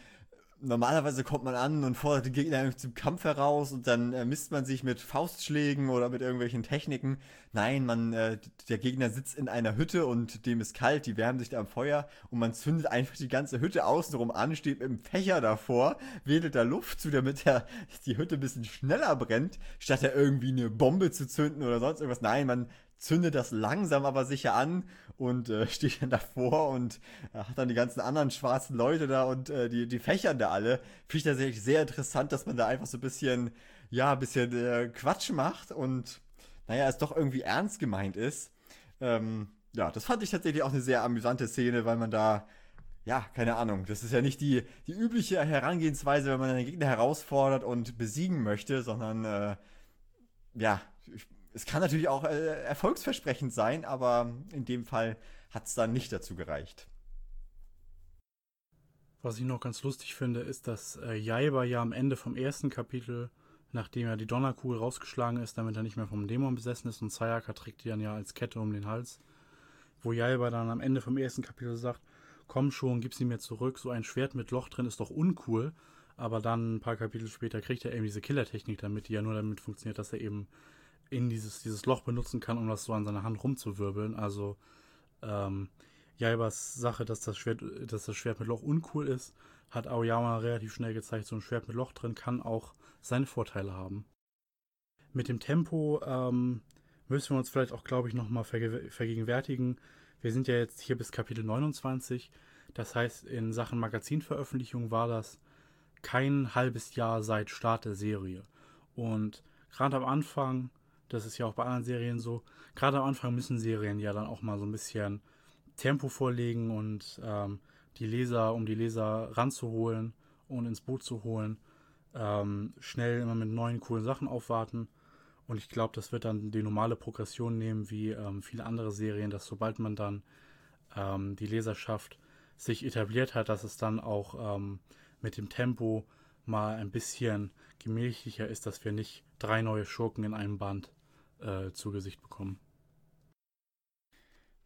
normalerweise kommt man an und fordert den Gegner zum Kampf heraus und dann äh, misst man sich mit Faustschlägen oder mit irgendwelchen Techniken. Nein, man, äh, der Gegner sitzt in einer Hütte und dem ist kalt, die wärmen sich da am Feuer und man zündet einfach die ganze Hütte außenrum an, steht mit dem Fächer davor, wedelt da Luft zu, damit der, die Hütte ein bisschen schneller brennt, statt da irgendwie eine Bombe zu zünden oder sonst irgendwas. Nein, man zündet das langsam aber sicher an und äh, steht dann davor und äh, hat dann die ganzen anderen schwarzen Leute da und äh, die, die fächern da alle. Finde ich tatsächlich sehr interessant, dass man da einfach so ein bisschen, ja, ein bisschen äh, Quatsch macht und naja, es doch irgendwie ernst gemeint ist. Ähm, ja, das fand ich tatsächlich auch eine sehr amüsante Szene, weil man da, ja, keine Ahnung, das ist ja nicht die, die übliche Herangehensweise, wenn man einen Gegner herausfordert und besiegen möchte, sondern äh, ja, ich, es kann natürlich auch äh, erfolgsversprechend sein, aber in dem Fall hat es dann nicht dazu gereicht. Was ich noch ganz lustig finde, ist, dass äh, Jaiba ja am Ende vom ersten Kapitel nachdem er die Donnerkugel rausgeschlagen ist, damit er nicht mehr vom Dämon besessen ist und Sayaka trägt die dann ja als Kette um den Hals. Wo Jaiba dann am Ende vom ersten Kapitel sagt, komm schon, gib sie mir zurück, so ein Schwert mit Loch drin ist doch uncool. Aber dann ein paar Kapitel später kriegt er eben diese Killertechnik damit, die ja nur damit funktioniert, dass er eben in dieses, dieses Loch benutzen kann, um das so an seiner Hand rumzuwirbeln. Also ähm, Jaibas Sache, dass das Schwert, dass das Schwert mit Loch uncool ist, hat Aoyama relativ schnell gezeigt, so ein Schwert mit Loch drin kann auch seine Vorteile haben. Mit dem Tempo ähm, müssen wir uns vielleicht auch, glaube ich, nochmal verge vergegenwärtigen. Wir sind ja jetzt hier bis Kapitel 29. Das heißt, in Sachen Magazinveröffentlichung war das kein halbes Jahr seit Start der Serie. Und gerade am Anfang, das ist ja auch bei anderen Serien so, gerade am Anfang müssen Serien ja dann auch mal so ein bisschen Tempo vorlegen und ähm, die Leser, um die Leser ranzuholen und ins Boot zu holen, ähm, schnell immer mit neuen coolen Sachen aufwarten. Und ich glaube, das wird dann die normale Progression nehmen, wie ähm, viele andere Serien, dass sobald man dann ähm, die Leserschaft sich etabliert hat, dass es dann auch ähm, mit dem Tempo mal ein bisschen gemächlicher ist, dass wir nicht drei neue Schurken in einem Band äh, zu Gesicht bekommen.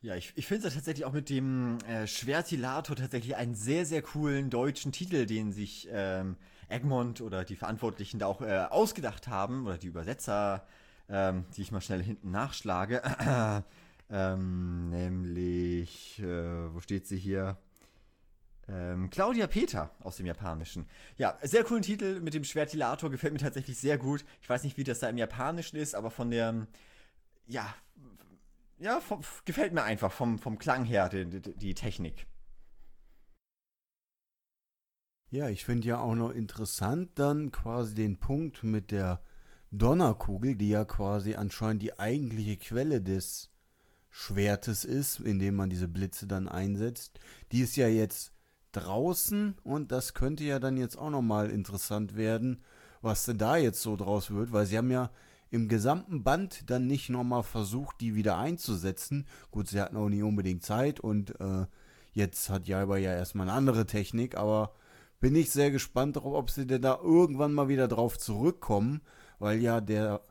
Ja, ich, ich finde es tatsächlich auch mit dem äh, Schwertilator tatsächlich einen sehr, sehr coolen deutschen Titel, den sich ähm, Egmont oder die Verantwortlichen da auch äh, ausgedacht haben, oder die Übersetzer, ähm, die ich mal schnell hinten nachschlage. ähm, nämlich, äh, wo steht sie hier? Ähm, Claudia Peter aus dem Japanischen. Ja, sehr coolen Titel mit dem Schwertilator, gefällt mir tatsächlich sehr gut. Ich weiß nicht, wie das da im Japanischen ist, aber von der, ja, ja, vom, gefällt mir einfach vom, vom Klang her, die, die, die Technik. Ja, ich finde ja auch noch interessant dann quasi den Punkt mit der Donnerkugel, die ja quasi anscheinend die eigentliche Quelle des Schwertes ist, indem man diese Blitze dann einsetzt. Die ist ja jetzt draußen und das könnte ja dann jetzt auch nochmal interessant werden, was denn da jetzt so draus wird, weil sie haben ja im gesamten Band dann nicht nochmal versucht, die wieder einzusetzen. Gut, sie hatten auch nicht unbedingt Zeit und äh, jetzt hat Jaiba ja erstmal eine andere Technik, aber bin ich sehr gespannt darauf, ob sie denn da irgendwann mal wieder drauf zurückkommen, weil ja der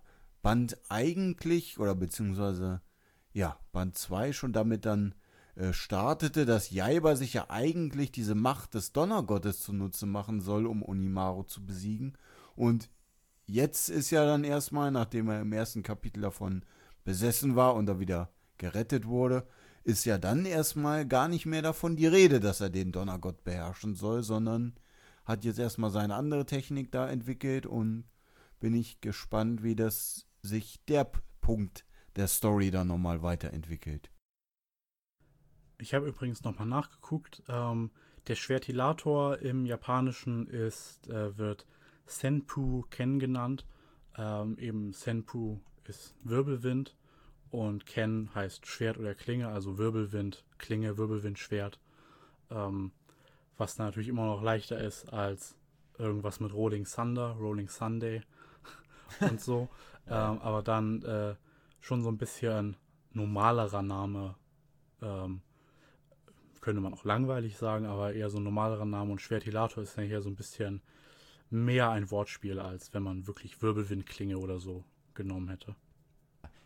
Band eigentlich, oder beziehungsweise, ja, Band 2 schon damit dann äh, startete, dass Jaiba sich ja eigentlich diese Macht des Donnergottes zunutze machen soll, um Onimaru zu besiegen. Und jetzt ist ja dann erstmal, nachdem er im ersten Kapitel davon besessen war und da wieder gerettet wurde, ist ja dann erstmal gar nicht mehr davon die Rede, dass er den Donnergott beherrschen soll, sondern hat jetzt erstmal seine andere Technik da entwickelt und bin ich gespannt, wie das sich der Punkt der Story dann nochmal weiterentwickelt. Ich habe übrigens nochmal nachgeguckt. Ähm, der Schwertilator im Japanischen ist, äh, wird Senpu Ken genannt. Ähm, eben Senpu ist Wirbelwind und Ken heißt Schwert oder Klinge, also Wirbelwind, Klinge, Wirbelwind, Schwert. Ähm, was natürlich immer noch leichter ist als irgendwas mit Rolling Thunder, Rolling Sunday und so. ähm, aber dann äh, schon so ein bisschen normalerer Name. Ähm, könnte man auch langweilig sagen, aber eher so ein normalerer Name und Schwertilator ist ja hier so ein bisschen mehr ein Wortspiel, als wenn man wirklich Wirbelwindklinge oder so genommen hätte.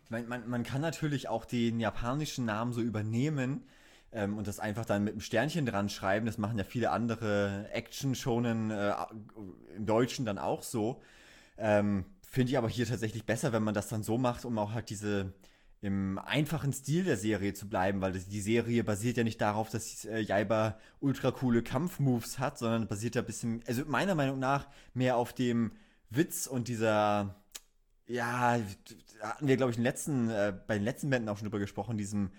Man, man, man kann natürlich auch den japanischen Namen so übernehmen ähm, und das einfach dann mit einem Sternchen dran schreiben. Das machen ja viele andere Action-Shonen äh, im Deutschen dann auch so. Ähm, Finde ich aber hier tatsächlich besser, wenn man das dann so macht, um auch halt diese im einfachen Stil der Serie zu bleiben, weil die Serie basiert ja nicht darauf, dass äh, Jaiba ultra coole Kampfmoves hat, sondern basiert ja ein bisschen, also meiner Meinung nach, mehr auf dem Witz und dieser, ja, hatten wir, glaube ich, in letzten, äh, bei den letzten Bänden auch schon drüber gesprochen, diesem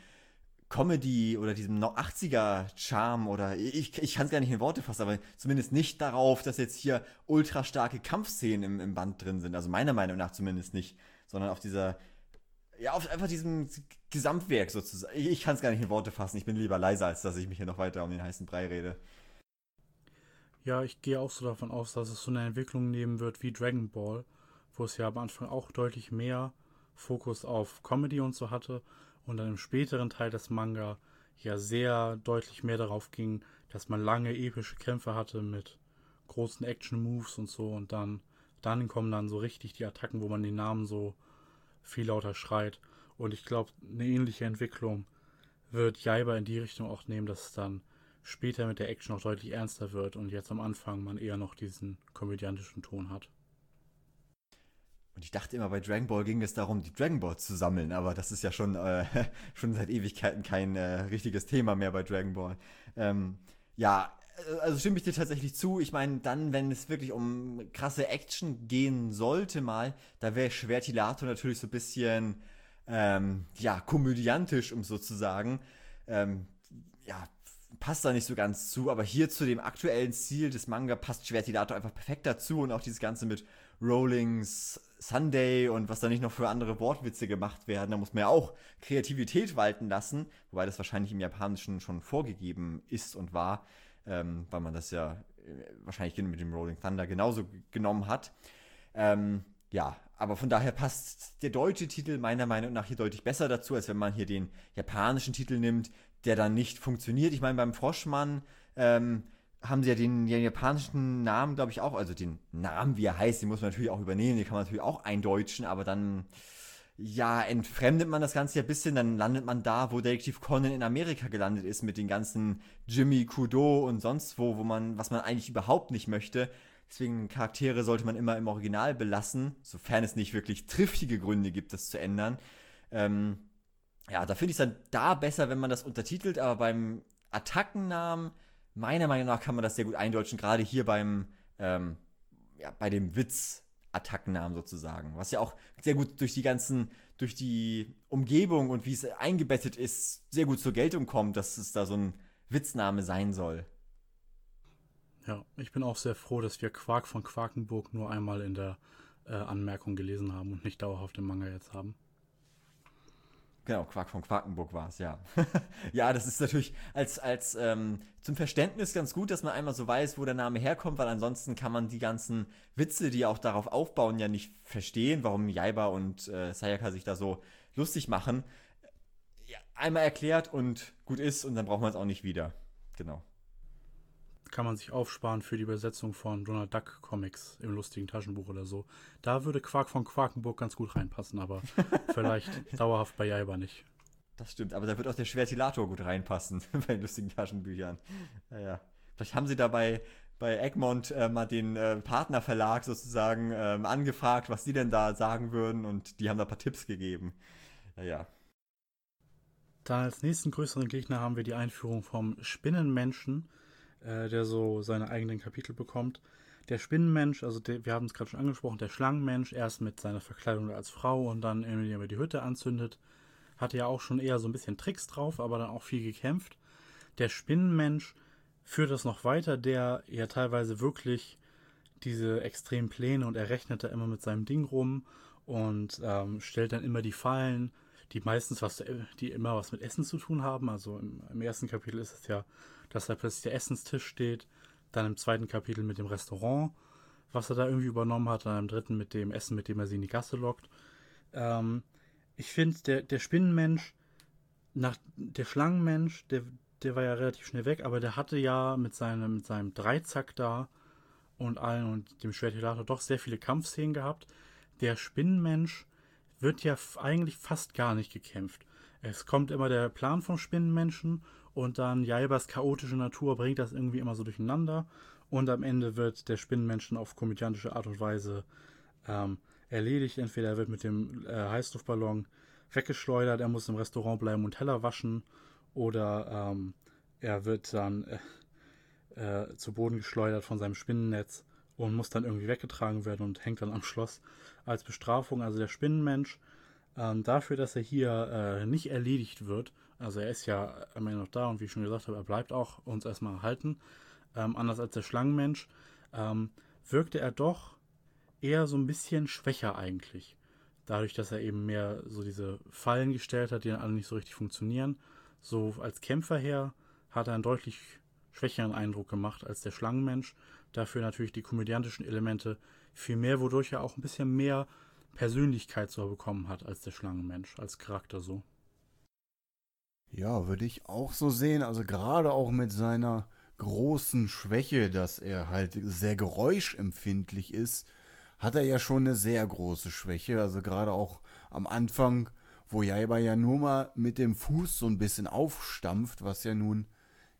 Comedy oder diesem 80er-Charme oder ich, ich kann es gar nicht in Worte fassen, aber zumindest nicht darauf, dass jetzt hier ultra starke Kampfszenen im, im Band drin sind. Also meiner Meinung nach zumindest nicht, sondern auf dieser ja, auf einfach diesem Gesamtwerk sozusagen. Ich, kann es gar nicht in Worte fassen. Ich bin lieber leiser, als dass ich mich hier noch weiter um den heißen Brei rede. Ja, ich gehe auch so davon aus, dass es so eine Entwicklung nehmen wird wie Dragon Ball, wo es ja am Anfang auch deutlich mehr Fokus auf Comedy und so hatte und dann im späteren Teil des Manga ja sehr deutlich mehr darauf ging, dass man lange epische Kämpfe hatte mit großen Action-Moves und so und dann dann kommen dann so richtig die Attacken, wo man den Namen so viel lauter schreit. Und ich glaube, eine ähnliche Entwicklung wird Jaiba in die Richtung auch nehmen, dass es dann später mit der Action auch deutlich ernster wird und jetzt am Anfang man eher noch diesen komödiantischen Ton hat. Und ich dachte immer, bei Dragon Ball ging es darum, die Dragon Balls zu sammeln, aber das ist ja schon, äh, schon seit Ewigkeiten kein äh, richtiges Thema mehr bei Dragon Ball. Ähm, ja, also stimme ich dir tatsächlich zu. Ich meine, dann, wenn es wirklich um krasse Action gehen sollte mal, da wäre Schwertilator natürlich so ein bisschen, ähm, ja, komödiantisch, um sozusagen. Ähm, ja, passt da nicht so ganz zu, aber hier zu dem aktuellen Ziel des Manga passt Schwertilator einfach perfekt dazu und auch dieses Ganze mit Rollings Sunday und was da nicht noch für andere Wortwitze gemacht werden. Da muss man ja auch Kreativität walten lassen, wobei das wahrscheinlich im Japanischen schon vorgegeben ist und war, ähm, weil man das ja äh, wahrscheinlich mit dem Rolling Thunder genauso genommen hat. Ähm, ja, aber von daher passt der deutsche Titel meiner Meinung nach hier deutlich besser dazu, als wenn man hier den japanischen Titel nimmt, der dann nicht funktioniert. Ich meine, beim Froschmann ähm, haben sie ja den, den japanischen Namen, glaube ich, auch, also den Namen, wie er heißt, den muss man natürlich auch übernehmen, den kann man natürlich auch eindeutschen, aber dann, ja, entfremdet man das Ganze ja ein bisschen, dann landet man da, wo Detektiv Conan in Amerika gelandet ist, mit den ganzen Jimmy Kudo und sonst wo, wo man, was man eigentlich überhaupt nicht möchte. Deswegen Charaktere sollte man immer im Original belassen, sofern es nicht wirklich triftige Gründe gibt, das zu ändern. Ähm, ja, da finde ich es dann da besser, wenn man das untertitelt, aber beim Attackennamen, meiner Meinung nach kann man das sehr gut eindeutschen, gerade hier beim, ähm, ja, bei dem Witz-Attackennamen sozusagen, was ja auch sehr gut durch die ganzen, durch die Umgebung und wie es eingebettet ist, sehr gut zur Geltung kommt, dass es da so ein Witzname sein soll. Ja, ich bin auch sehr froh, dass wir Quark von Quakenburg nur einmal in der äh, Anmerkung gelesen haben und nicht dauerhaft im Manga jetzt haben. Genau, Quark von Quakenburg war es, ja. ja, das ist natürlich als, als ähm, zum Verständnis ganz gut, dass man einmal so weiß, wo der Name herkommt, weil ansonsten kann man die ganzen Witze, die auch darauf aufbauen, ja nicht verstehen, warum Jaiba und äh, Sayaka sich da so lustig machen. Ja, einmal erklärt und gut ist und dann braucht man es auch nicht wieder. Genau kann man sich aufsparen für die Übersetzung von Donald Duck Comics im lustigen Taschenbuch oder so. Da würde Quark von Quakenburg ganz gut reinpassen, aber vielleicht dauerhaft bei Jaiba nicht. Das stimmt, aber da wird auch der Schwertilator gut reinpassen bei lustigen Taschenbüchern. Naja. Vielleicht haben sie dabei bei Egmont äh, mal den äh, Partnerverlag sozusagen ähm, angefragt, was sie denn da sagen würden und die haben da ein paar Tipps gegeben. Naja. Dann als nächsten größeren Gegner haben wir die Einführung vom Spinnenmenschen äh, der so seine eigenen Kapitel bekommt. Der Spinnenmensch, also der, wir haben es gerade schon angesprochen, der Schlangenmensch, erst mit seiner Verkleidung als Frau und dann, indem er die Hütte anzündet, hatte ja auch schon eher so ein bisschen Tricks drauf, aber dann auch viel gekämpft. Der Spinnenmensch führt das noch weiter, der ja teilweise wirklich diese extremen Pläne und er rechnet da immer mit seinem Ding rum und ähm, stellt dann immer die Fallen, die meistens was, die immer was mit Essen zu tun haben. Also im, im ersten Kapitel ist es ja dass da plötzlich der Essenstisch steht. Dann im zweiten Kapitel mit dem Restaurant, was er da irgendwie übernommen hat. Dann im dritten mit dem Essen, mit dem er sie in die Gasse lockt. Ähm, ich finde, der, der Spinnenmensch, nach, der Schlangenmensch, der, der war ja relativ schnell weg, aber der hatte ja mit seinem, mit seinem Dreizack da und allen und dem Schwertilator doch sehr viele Kampfszenen gehabt. Der Spinnenmensch wird ja eigentlich fast gar nicht gekämpft. Es kommt immer der Plan vom Spinnenmenschen und dann Jaibas chaotische Natur bringt das irgendwie immer so durcheinander und am Ende wird der Spinnenmenschen auf komödiantische Art und Weise ähm, erledigt. Entweder er wird mit dem äh, Heißluftballon weggeschleudert, er muss im Restaurant bleiben und Teller waschen oder ähm, er wird dann äh, äh, zu Boden geschleudert von seinem Spinnennetz und muss dann irgendwie weggetragen werden und hängt dann am Schloss als Bestrafung. Also der Spinnenmensch ähm, dafür, dass er hier äh, nicht erledigt wird, also er ist ja am Ende noch da und wie ich schon gesagt habe, er bleibt auch uns erstmal erhalten. Ähm, anders als der Schlangenmensch, ähm, wirkte er doch eher so ein bisschen schwächer eigentlich. Dadurch, dass er eben mehr so diese Fallen gestellt hat, die dann alle nicht so richtig funktionieren. So als Kämpfer her hat er einen deutlich schwächeren Eindruck gemacht als der Schlangenmensch. Dafür natürlich die komödiantischen Elemente viel mehr, wodurch er auch ein bisschen mehr Persönlichkeit so bekommen hat als der Schlangenmensch, als Charakter so. Ja, würde ich auch so sehen. Also gerade auch mit seiner großen Schwäche, dass er halt sehr geräuschempfindlich ist, hat er ja schon eine sehr große Schwäche. Also gerade auch am Anfang, wo Jaiba ja nur mal mit dem Fuß so ein bisschen aufstampft, was ja nun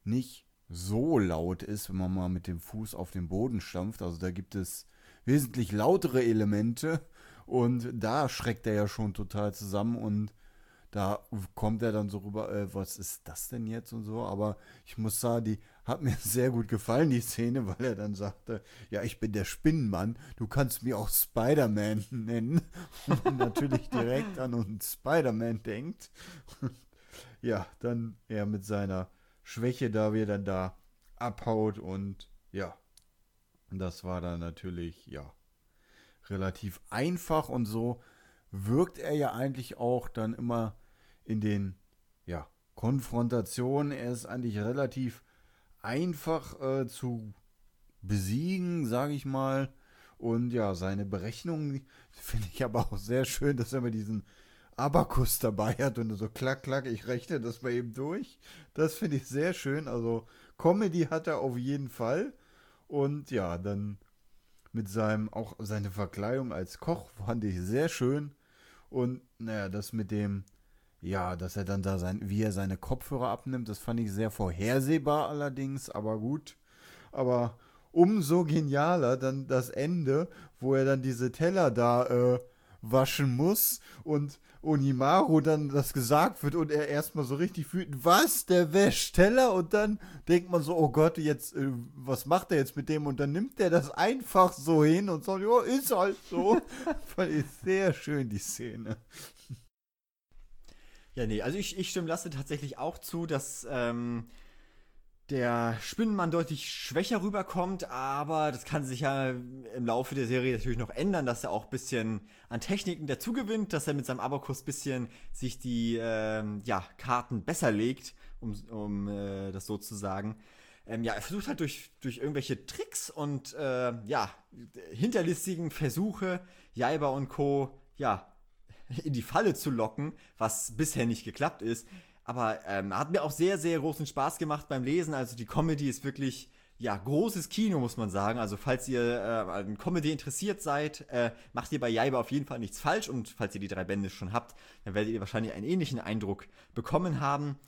nicht so laut ist, wenn man mal mit dem Fuß auf den Boden stampft. Also da gibt es wesentlich lautere Elemente und da schreckt er ja schon total zusammen und da kommt er dann so rüber, äh, was ist das denn jetzt und so. Aber ich muss sagen, die hat mir sehr gut gefallen, die Szene, weil er dann sagte, ja, ich bin der Spinnenmann, du kannst mich auch Spider-Man nennen. Und natürlich direkt an einen Spider-Man denkt. ja, dann er mit seiner Schwäche da wieder da abhaut und ja, das war dann natürlich, ja, relativ einfach und so wirkt er ja eigentlich auch dann immer in den ja, Konfrontationen. Er ist eigentlich relativ einfach äh, zu besiegen, sage ich mal. Und ja, seine Berechnungen finde ich aber auch sehr schön, dass er mit diesen Abakus dabei hat und so klack, klack, ich rechne das mal eben durch. Das finde ich sehr schön. Also Comedy hat er auf jeden Fall. Und ja, dann mit seinem, auch seine Verkleidung als Koch fand ich sehr schön. Und naja, das mit dem ja, dass er dann da sein, wie er seine Kopfhörer abnimmt, das fand ich sehr vorhersehbar allerdings, aber gut. Aber umso genialer dann das Ende, wo er dann diese Teller da äh, waschen muss und Onimaru dann das gesagt wird und er erstmal so richtig fühlt, was, der wäscht Teller und dann denkt man so, oh Gott, jetzt, äh, was macht er jetzt mit dem und dann nimmt er das einfach so hin und sagt, ja, ist halt so. Fand ich sehr schön, die Szene. Ja, nee, also ich, ich stimme Lasse tatsächlich auch zu, dass ähm, der Spinnenmann deutlich schwächer rüberkommt, aber das kann sich ja im Laufe der Serie natürlich noch ändern, dass er auch ein bisschen an Techniken dazugewinnt, dass er mit seinem Abakus bisschen sich die ähm, ja, Karten besser legt, um, um äh, das so zu sagen. Ähm, ja, er versucht halt durch, durch irgendwelche Tricks und äh, ja, hinterlistigen Versuche, Jaiba und Co. ja, in die Falle zu locken, was bisher nicht geklappt ist. Aber ähm, hat mir auch sehr, sehr großen Spaß gemacht beim Lesen. Also die Comedy ist wirklich, ja, großes Kino, muss man sagen. Also falls ihr äh, an Comedy interessiert seid, äh, macht ihr bei Jaiba auf jeden Fall nichts falsch. Und falls ihr die drei Bände schon habt, dann werdet ihr wahrscheinlich einen ähnlichen Eindruck bekommen haben.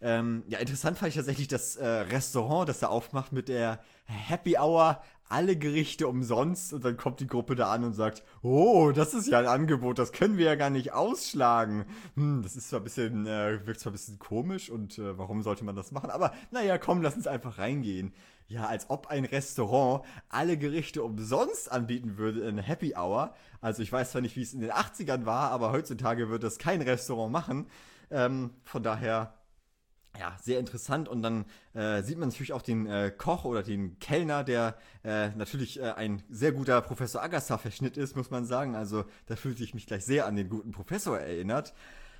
Ähm, ja, interessant fand ich tatsächlich das äh, Restaurant, das er aufmacht mit der Happy Hour alle Gerichte umsonst und dann kommt die Gruppe da an und sagt, oh, das ist ja ein Angebot, das können wir ja gar nicht ausschlagen. Hm, das ist zwar ein bisschen, äh, wirkt zwar ein bisschen komisch und äh, warum sollte man das machen? Aber naja, komm, lass uns einfach reingehen. Ja, als ob ein Restaurant alle Gerichte umsonst anbieten würde in Happy Hour. Also ich weiß zwar nicht, wie es in den 80ern war, aber heutzutage wird das kein Restaurant machen. Ähm, von daher ja, sehr interessant. Und dann äh, sieht man natürlich auch den äh, Koch oder den Kellner, der äh, natürlich äh, ein sehr guter Professor Agassi-Verschnitt ist, muss man sagen. Also da fühlte ich mich gleich sehr an den guten Professor erinnert.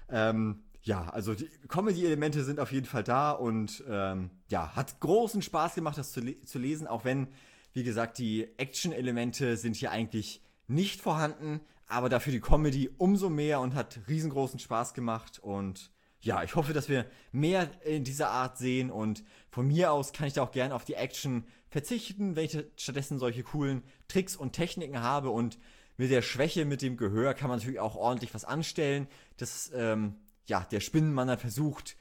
Ähm, ja, also die Comedy-Elemente sind auf jeden Fall da und ähm, ja, hat großen Spaß gemacht, das zu, le zu lesen, auch wenn, wie gesagt, die Action-Elemente sind hier eigentlich nicht vorhanden, aber dafür die Comedy umso mehr und hat riesengroßen Spaß gemacht und ja, ich hoffe, dass wir mehr in dieser Art sehen und von mir aus kann ich da auch gerne auf die Action verzichten, wenn ich stattdessen solche coolen Tricks und Techniken habe und mit der Schwäche mit dem Gehör kann man natürlich auch ordentlich was anstellen, dass ähm, ja, der Spinnenmann dann versucht,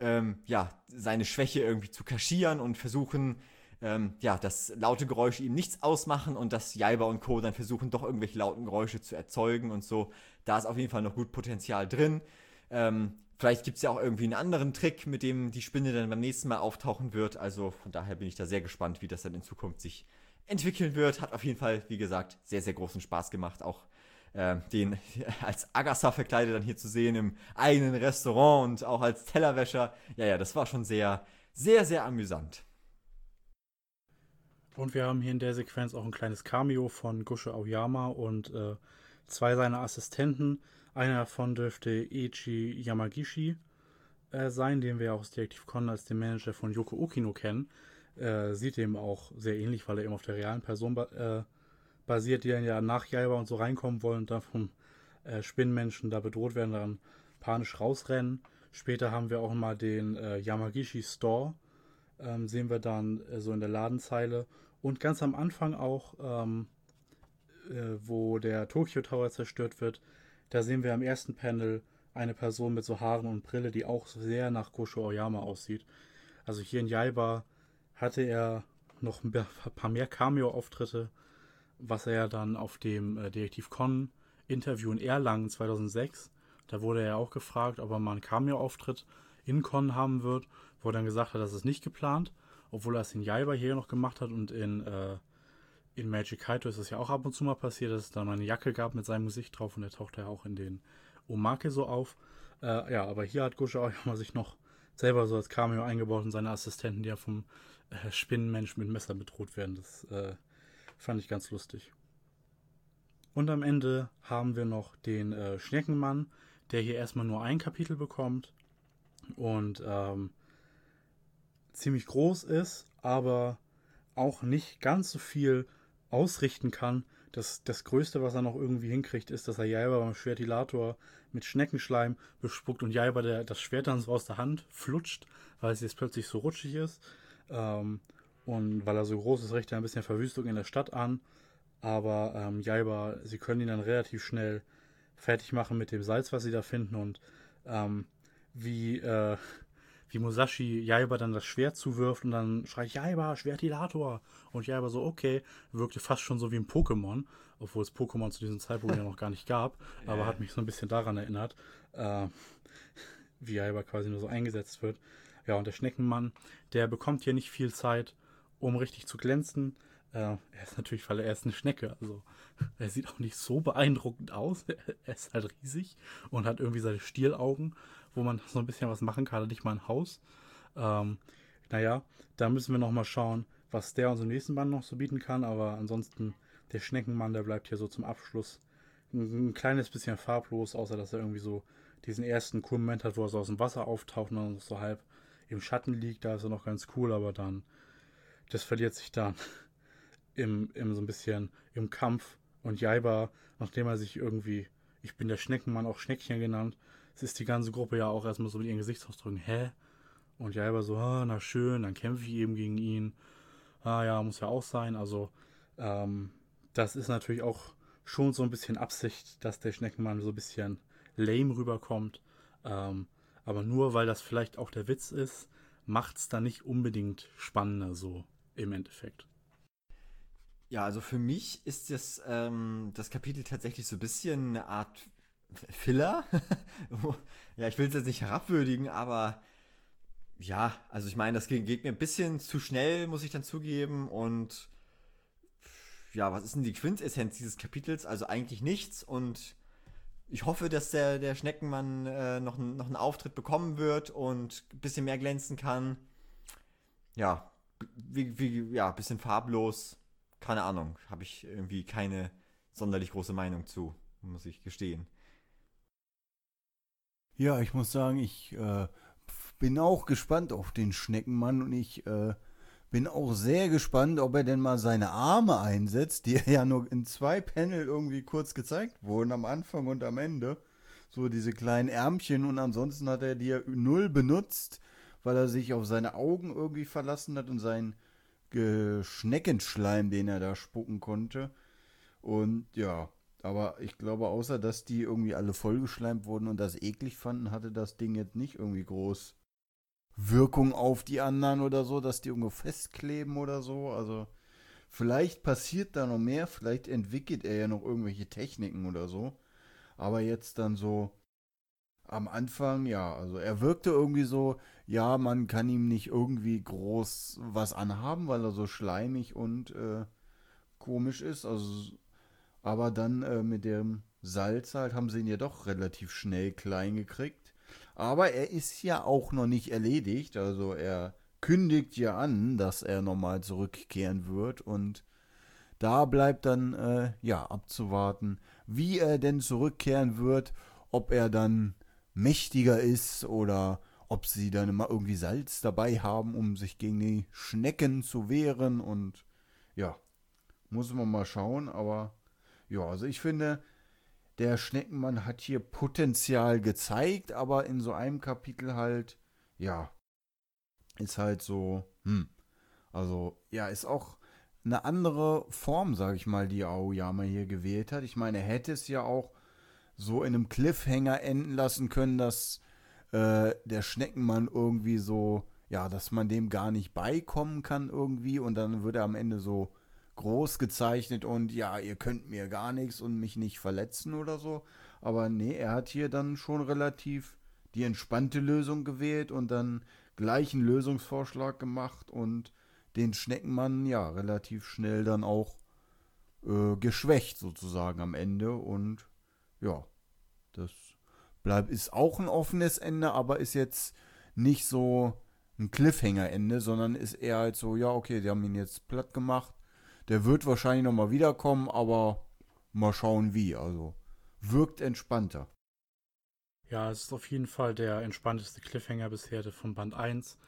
ähm, ja, seine Schwäche irgendwie zu kaschieren und versuchen, ähm, ja, dass laute Geräusche ihm nichts ausmachen und dass Jaiba und Co. dann versuchen, doch irgendwelche lauten Geräusche zu erzeugen und so. Da ist auf jeden Fall noch gut Potenzial drin. Ähm, Vielleicht gibt es ja auch irgendwie einen anderen Trick, mit dem die Spinne dann beim nächsten Mal auftauchen wird. Also von daher bin ich da sehr gespannt, wie das dann in Zukunft sich entwickeln wird. Hat auf jeden Fall, wie gesagt, sehr, sehr großen Spaß gemacht, auch äh, den als Agassa verkleidet dann hier zu sehen im eigenen Restaurant und auch als Tellerwäscher. Ja, ja, das war schon sehr, sehr, sehr amüsant. Und wir haben hier in der Sequenz auch ein kleines Cameo von Gusche Aoyama und äh, zwei seiner Assistenten einer davon dürfte Eiichi Yamagishi äh, sein, den wir aus Detective Con als den Manager von Yoko Okino kennen. Äh, sieht eben auch sehr ähnlich, weil er eben auf der realen Person ba äh, basiert, die dann ja nach Jaiba und so reinkommen wollen und dann vom äh, Spinnenmenschen da bedroht werden, dann panisch rausrennen. Später haben wir auch mal den äh, Yamagishi Store, ähm, sehen wir dann äh, so in der Ladenzeile. Und ganz am Anfang auch ähm, äh, wo der Tokyo Tower zerstört wird, da sehen wir am ersten Panel eine Person mit so Haaren und Brille, die auch sehr nach Kosho Oyama aussieht. Also hier in Jaiba hatte er noch ein paar mehr Cameo-Auftritte, was er ja dann auf dem äh, Detektiv Con Interview in Erlangen 2006, da wurde er auch gefragt, ob er mal einen Cameo-Auftritt in Con haben wird, wo er dann gesagt hat, das ist nicht geplant, obwohl er es in Jaiba hier noch gemacht hat und in, äh, in Magic Kaito ist es ja auch ab und zu mal passiert, dass es dann mal eine Jacke gab mit seinem Gesicht drauf und er taucht ja auch in den Omake so auf. Äh, ja, aber hier hat Gosha auch mal sich noch selber so als Cameo eingebaut und seine Assistenten, die ja vom äh, Spinnenmensch mit Messer bedroht werden. Das äh, fand ich ganz lustig. Und am Ende haben wir noch den äh, Schneckenmann, der hier erstmal nur ein Kapitel bekommt und ähm, ziemlich groß ist, aber auch nicht ganz so viel ausrichten kann. Das, das Größte, was er noch irgendwie hinkriegt, ist, dass er Jaiba beim Schwertilator mit Schneckenschleim bespuckt und Jaiba der, das Schwert dann so aus der Hand flutscht, weil es jetzt plötzlich so rutschig ist. Ähm, und weil er so groß ist, richtet er ein bisschen Verwüstung in der Stadt an. Aber ähm, Jaiba, sie können ihn dann relativ schnell fertig machen mit dem Salz, was sie da finden. Und ähm, wie, äh, wie Musashi Jaiba dann das Schwert zuwirft und dann schreit Jaiba, Schwertilator. Und Jaiba so, okay, wirkte fast schon so wie ein Pokémon, obwohl es Pokémon zu diesem Zeitpunkt ja noch gar nicht gab, aber hat mich so ein bisschen daran erinnert, äh, wie Jaiba quasi nur so eingesetzt wird. Ja, und der Schneckenmann, der bekommt hier nicht viel Zeit, um richtig zu glänzen. Äh, er ist natürlich, weil er ist eine Schnecke, also er sieht auch nicht so beeindruckend aus. er ist halt riesig und hat irgendwie seine Stielaugen, wo man so ein bisschen was machen kann, nicht mal ein Haus. Ähm, naja, da müssen wir nochmal schauen, was der unserem nächsten Band noch so bieten kann, aber ansonsten der Schneckenmann, der bleibt hier so zum Abschluss. Ein, ein kleines bisschen farblos, außer dass er irgendwie so diesen ersten coolen Moment hat, wo er so aus dem Wasser auftaucht und dann so halb im Schatten liegt, da ist er noch ganz cool, aber dann, das verliert sich dann im, im so ein bisschen im Kampf. Und Jaiba, nachdem er sich irgendwie, ich bin der Schneckenmann, auch Schneckchen genannt, ist die ganze Gruppe ja auch erstmal so mit ihren Gesichtsausdrücken, hä? Und Jaiba so, ah, na schön, dann kämpfe ich eben gegen ihn. Ah ja, muss ja auch sein. Also, ähm, das ist natürlich auch schon so ein bisschen Absicht, dass der Schneckenmann so ein bisschen lame rüberkommt. Ähm, aber nur weil das vielleicht auch der Witz ist, macht es dann nicht unbedingt spannender so im Endeffekt. Ja, also für mich ist das, ähm, das Kapitel tatsächlich so ein bisschen eine Art Filler. ja, ich will es jetzt nicht herabwürdigen, aber ja, also ich meine, das geht, mir ein bisschen zu schnell, muss ich dann zugeben. Und ja, was ist denn die Quintessenz dieses Kapitels? Also eigentlich nichts. Und ich hoffe, dass der, der Schneckenmann äh, noch, noch einen Auftritt bekommen wird und ein bisschen mehr glänzen kann. Ja, wie, wie, ja, bisschen farblos. Keine Ahnung, habe ich irgendwie keine sonderlich große Meinung zu, muss ich gestehen. Ja, ich muss sagen, ich äh, bin auch gespannt auf den Schneckenmann und ich äh, bin auch sehr gespannt, ob er denn mal seine Arme einsetzt, die ja nur in zwei Panel irgendwie kurz gezeigt wurden, am Anfang und am Ende. So diese kleinen Ärmchen und ansonsten hat er die ja null benutzt, weil er sich auf seine Augen irgendwie verlassen hat und seinen Schneckenschleim, den er da spucken konnte. Und ja, aber ich glaube, außer dass die irgendwie alle vollgeschleimt wurden und das eklig fanden, hatte das Ding jetzt nicht irgendwie groß Wirkung auf die anderen oder so, dass die irgendwo festkleben oder so. Also vielleicht passiert da noch mehr, vielleicht entwickelt er ja noch irgendwelche Techniken oder so. Aber jetzt dann so am Anfang, ja, also er wirkte irgendwie so, ja, man kann ihm nicht irgendwie groß was anhaben, weil er so schleimig und äh, komisch ist. Also, aber dann äh, mit dem Salz halt haben sie ihn ja doch relativ schnell klein gekriegt. Aber er ist ja auch noch nicht erledigt. Also er kündigt ja an, dass er nochmal zurückkehren wird. Und da bleibt dann äh, ja abzuwarten, wie er denn zurückkehren wird. Ob er dann mächtiger ist oder ob sie dann immer irgendwie Salz dabei haben, um sich gegen die Schnecken zu wehren. Und ja, muss man mal schauen. Aber ja, also ich finde, der Schneckenmann hat hier Potenzial gezeigt, aber in so einem Kapitel halt, ja, ist halt so, hm. Also, ja, ist auch eine andere Form, sage ich mal, die Aoyama hier gewählt hat. Ich meine, er hätte es ja auch so in einem Cliffhanger enden lassen können, dass äh, der Schneckenmann irgendwie so, ja, dass man dem gar nicht beikommen kann irgendwie und dann wird er am Ende so groß gezeichnet und ja, ihr könnt mir gar nichts und mich nicht verletzen oder so. Aber nee, er hat hier dann schon relativ die entspannte Lösung gewählt und dann gleich einen Lösungsvorschlag gemacht und den Schneckenmann ja relativ schnell dann auch äh, geschwächt sozusagen am Ende und ja, das bleibt ist auch ein offenes Ende, aber ist jetzt nicht so ein Cliffhanger-Ende, sondern ist eher halt so, ja, okay, die haben ihn jetzt platt gemacht. Der wird wahrscheinlich nochmal wiederkommen, aber mal schauen wie. Also wirkt entspannter. Ja, es ist auf jeden Fall der entspannteste Cliffhanger bisher von Band 1.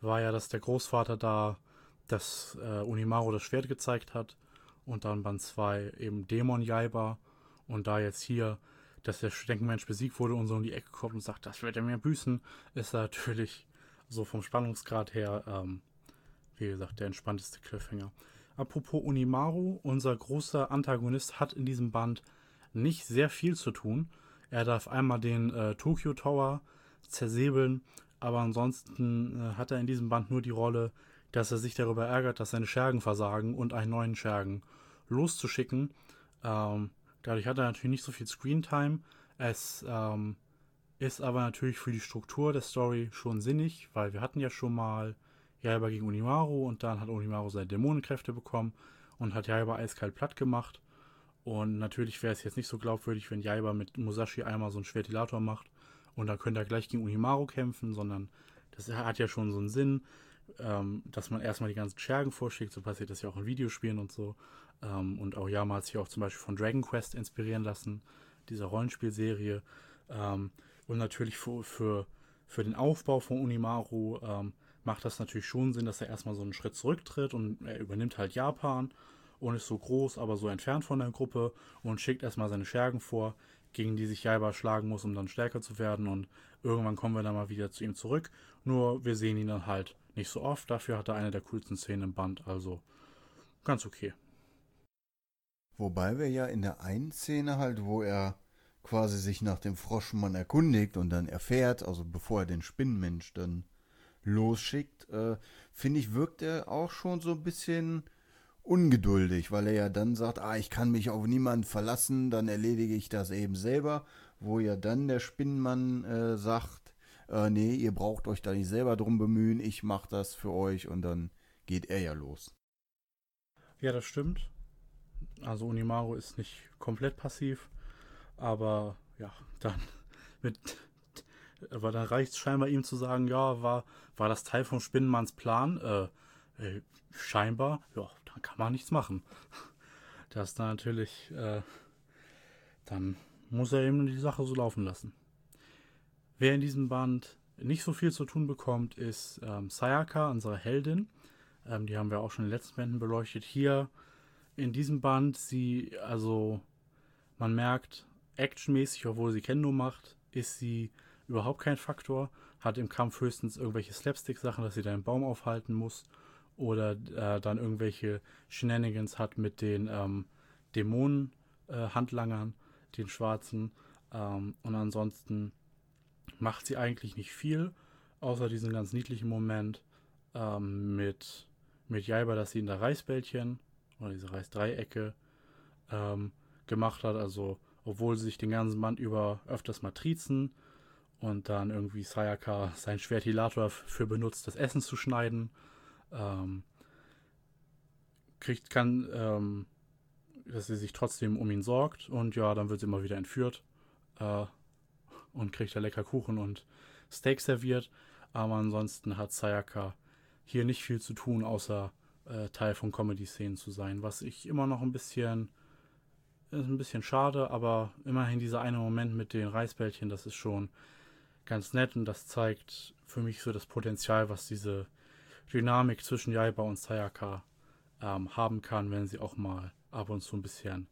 War ja, dass der Großvater da das äh, Unimaru das Schwert gezeigt hat und dann Band 2 eben Dämon Jaiba und da jetzt hier, dass der Schneckenmensch besiegt wurde und so in die Ecke kommt und sagt, das wird er mir büßen, ist natürlich so vom Spannungsgrad her, ähm, wie gesagt, der entspannteste Cliffhanger. Apropos Unimaru, unser großer Antagonist hat in diesem Band nicht sehr viel zu tun. Er darf einmal den äh, Tokyo Tower zersäbeln, aber ansonsten äh, hat er in diesem Band nur die Rolle, dass er sich darüber ärgert, dass seine Schergen versagen und einen neuen Schergen loszuschicken. Ähm, dadurch hat er natürlich nicht so viel Screentime. Es ähm, ist aber natürlich für die Struktur der Story schon sinnig, weil wir hatten ja schon mal Jaiba gegen Unimaru und dann hat Unimaru seine Dämonenkräfte bekommen und hat Jaiba eiskalt platt gemacht. Und natürlich wäre es jetzt nicht so glaubwürdig, wenn Jaiba mit Musashi einmal so einen Schwertilator macht und dann könnte er gleich gegen Unimaru kämpfen, sondern das hat ja schon so einen Sinn ähm, dass man erstmal die ganzen Schergen vorschickt. So passiert das ja auch in Videospielen und so. Ähm, und Aoyama hat sich auch zum Beispiel von Dragon Quest inspirieren lassen, dieser Rollenspielserie. Ähm, und natürlich für, für, für den Aufbau von Unimaru ähm, macht das natürlich schon Sinn, dass er erstmal so einen Schritt zurücktritt und er übernimmt halt Japan und ist so groß, aber so entfernt von der Gruppe und schickt erstmal seine Schergen vor, gegen die sich Jaiba schlagen muss, um dann stärker zu werden. Und irgendwann kommen wir dann mal wieder zu ihm zurück. Nur wir sehen ihn dann halt nicht so oft, dafür hat er eine der coolsten Szenen im Band, also ganz okay. Wobei wir ja in der einen Szene halt, wo er quasi sich nach dem Froschmann erkundigt und dann erfährt, also bevor er den Spinnenmensch dann losschickt, äh, finde ich, wirkt er auch schon so ein bisschen ungeduldig, weil er ja dann sagt, ah, ich kann mich auf niemanden verlassen, dann erledige ich das eben selber, wo ja dann der Spinnenmann äh, sagt, äh, nee, ihr braucht euch da nicht selber drum bemühen, ich mach das für euch und dann geht er ja los. Ja, das stimmt. Also Unimaru ist nicht komplett passiv, aber ja, dann mit aber dann reicht es scheinbar ihm zu sagen, ja, war, war das Teil vom Spinnenmanns Plan? Äh, äh, scheinbar, ja, dann kann man nichts machen. Das ist dann natürlich, äh, dann muss er eben die Sache so laufen lassen. Wer in diesem Band nicht so viel zu tun bekommt, ist ähm, Sayaka, unsere Heldin. Ähm, die haben wir auch schon in den letzten Bänden beleuchtet. Hier in diesem Band, sie, also man merkt, actionmäßig, obwohl sie Kendo macht, ist sie überhaupt kein Faktor. Hat im Kampf höchstens irgendwelche Slapstick-Sachen, dass sie da einen Baum aufhalten muss. Oder äh, dann irgendwelche Shenanigans hat mit den ähm, Dämonen-Handlangern, äh, den Schwarzen. Ähm, und ansonsten macht sie eigentlich nicht viel, außer diesen ganz niedlichen Moment ähm, mit, mit Jaiba, dass sie in der Reisbällchen oder diese Reisdreiecke ähm, gemacht hat. Also, obwohl sie sich den ganzen Band über öfters Matrizen und dann irgendwie Sayaka sein Schwertilator für benutzt, das Essen zu schneiden. Ähm, kriegt, kann, ähm, dass sie sich trotzdem um ihn sorgt und ja, dann wird sie immer wieder entführt. Äh, und kriegt da lecker Kuchen und Steak serviert. Aber ansonsten hat Sayaka hier nicht viel zu tun, außer äh, Teil von Comedy-Szenen zu sein, was ich immer noch ein bisschen ist ein bisschen schade, aber immerhin dieser eine Moment mit den Reisbällchen, das ist schon ganz nett und das zeigt für mich so das Potenzial, was diese Dynamik zwischen Jaiba und Sayaka ähm, haben kann, wenn sie auch mal ab und zu ein bisschen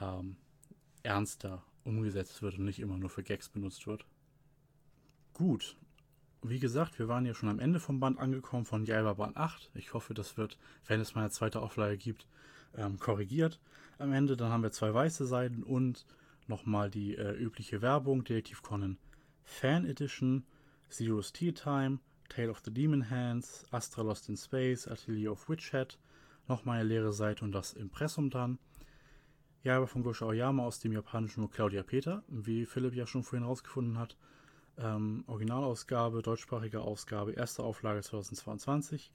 ähm, ernster umgesetzt wird und nicht immer nur für Gags benutzt wird. Gut. wie gesagt, wir waren ja schon am Ende vom Band angekommen von Jaiba Band 8. Ich hoffe, das wird, wenn es mal eine zweite Auflage gibt, ähm, korrigiert am Ende. Dann haben wir zwei weiße Seiten und nochmal die äh, übliche Werbung, Detektiv Conan Fan Edition, Zero's Tea Time, Tale of the Demon Hands, Astra Lost in Space, Atelier of Witch Hat, nochmal eine leere Seite und das Impressum dann. Ja, aber von Gosho Aoyama aus dem japanischen nur Claudia Peter, wie Philipp ja schon vorhin rausgefunden hat. Ähm, Originalausgabe, deutschsprachige Ausgabe, erste Auflage 2022.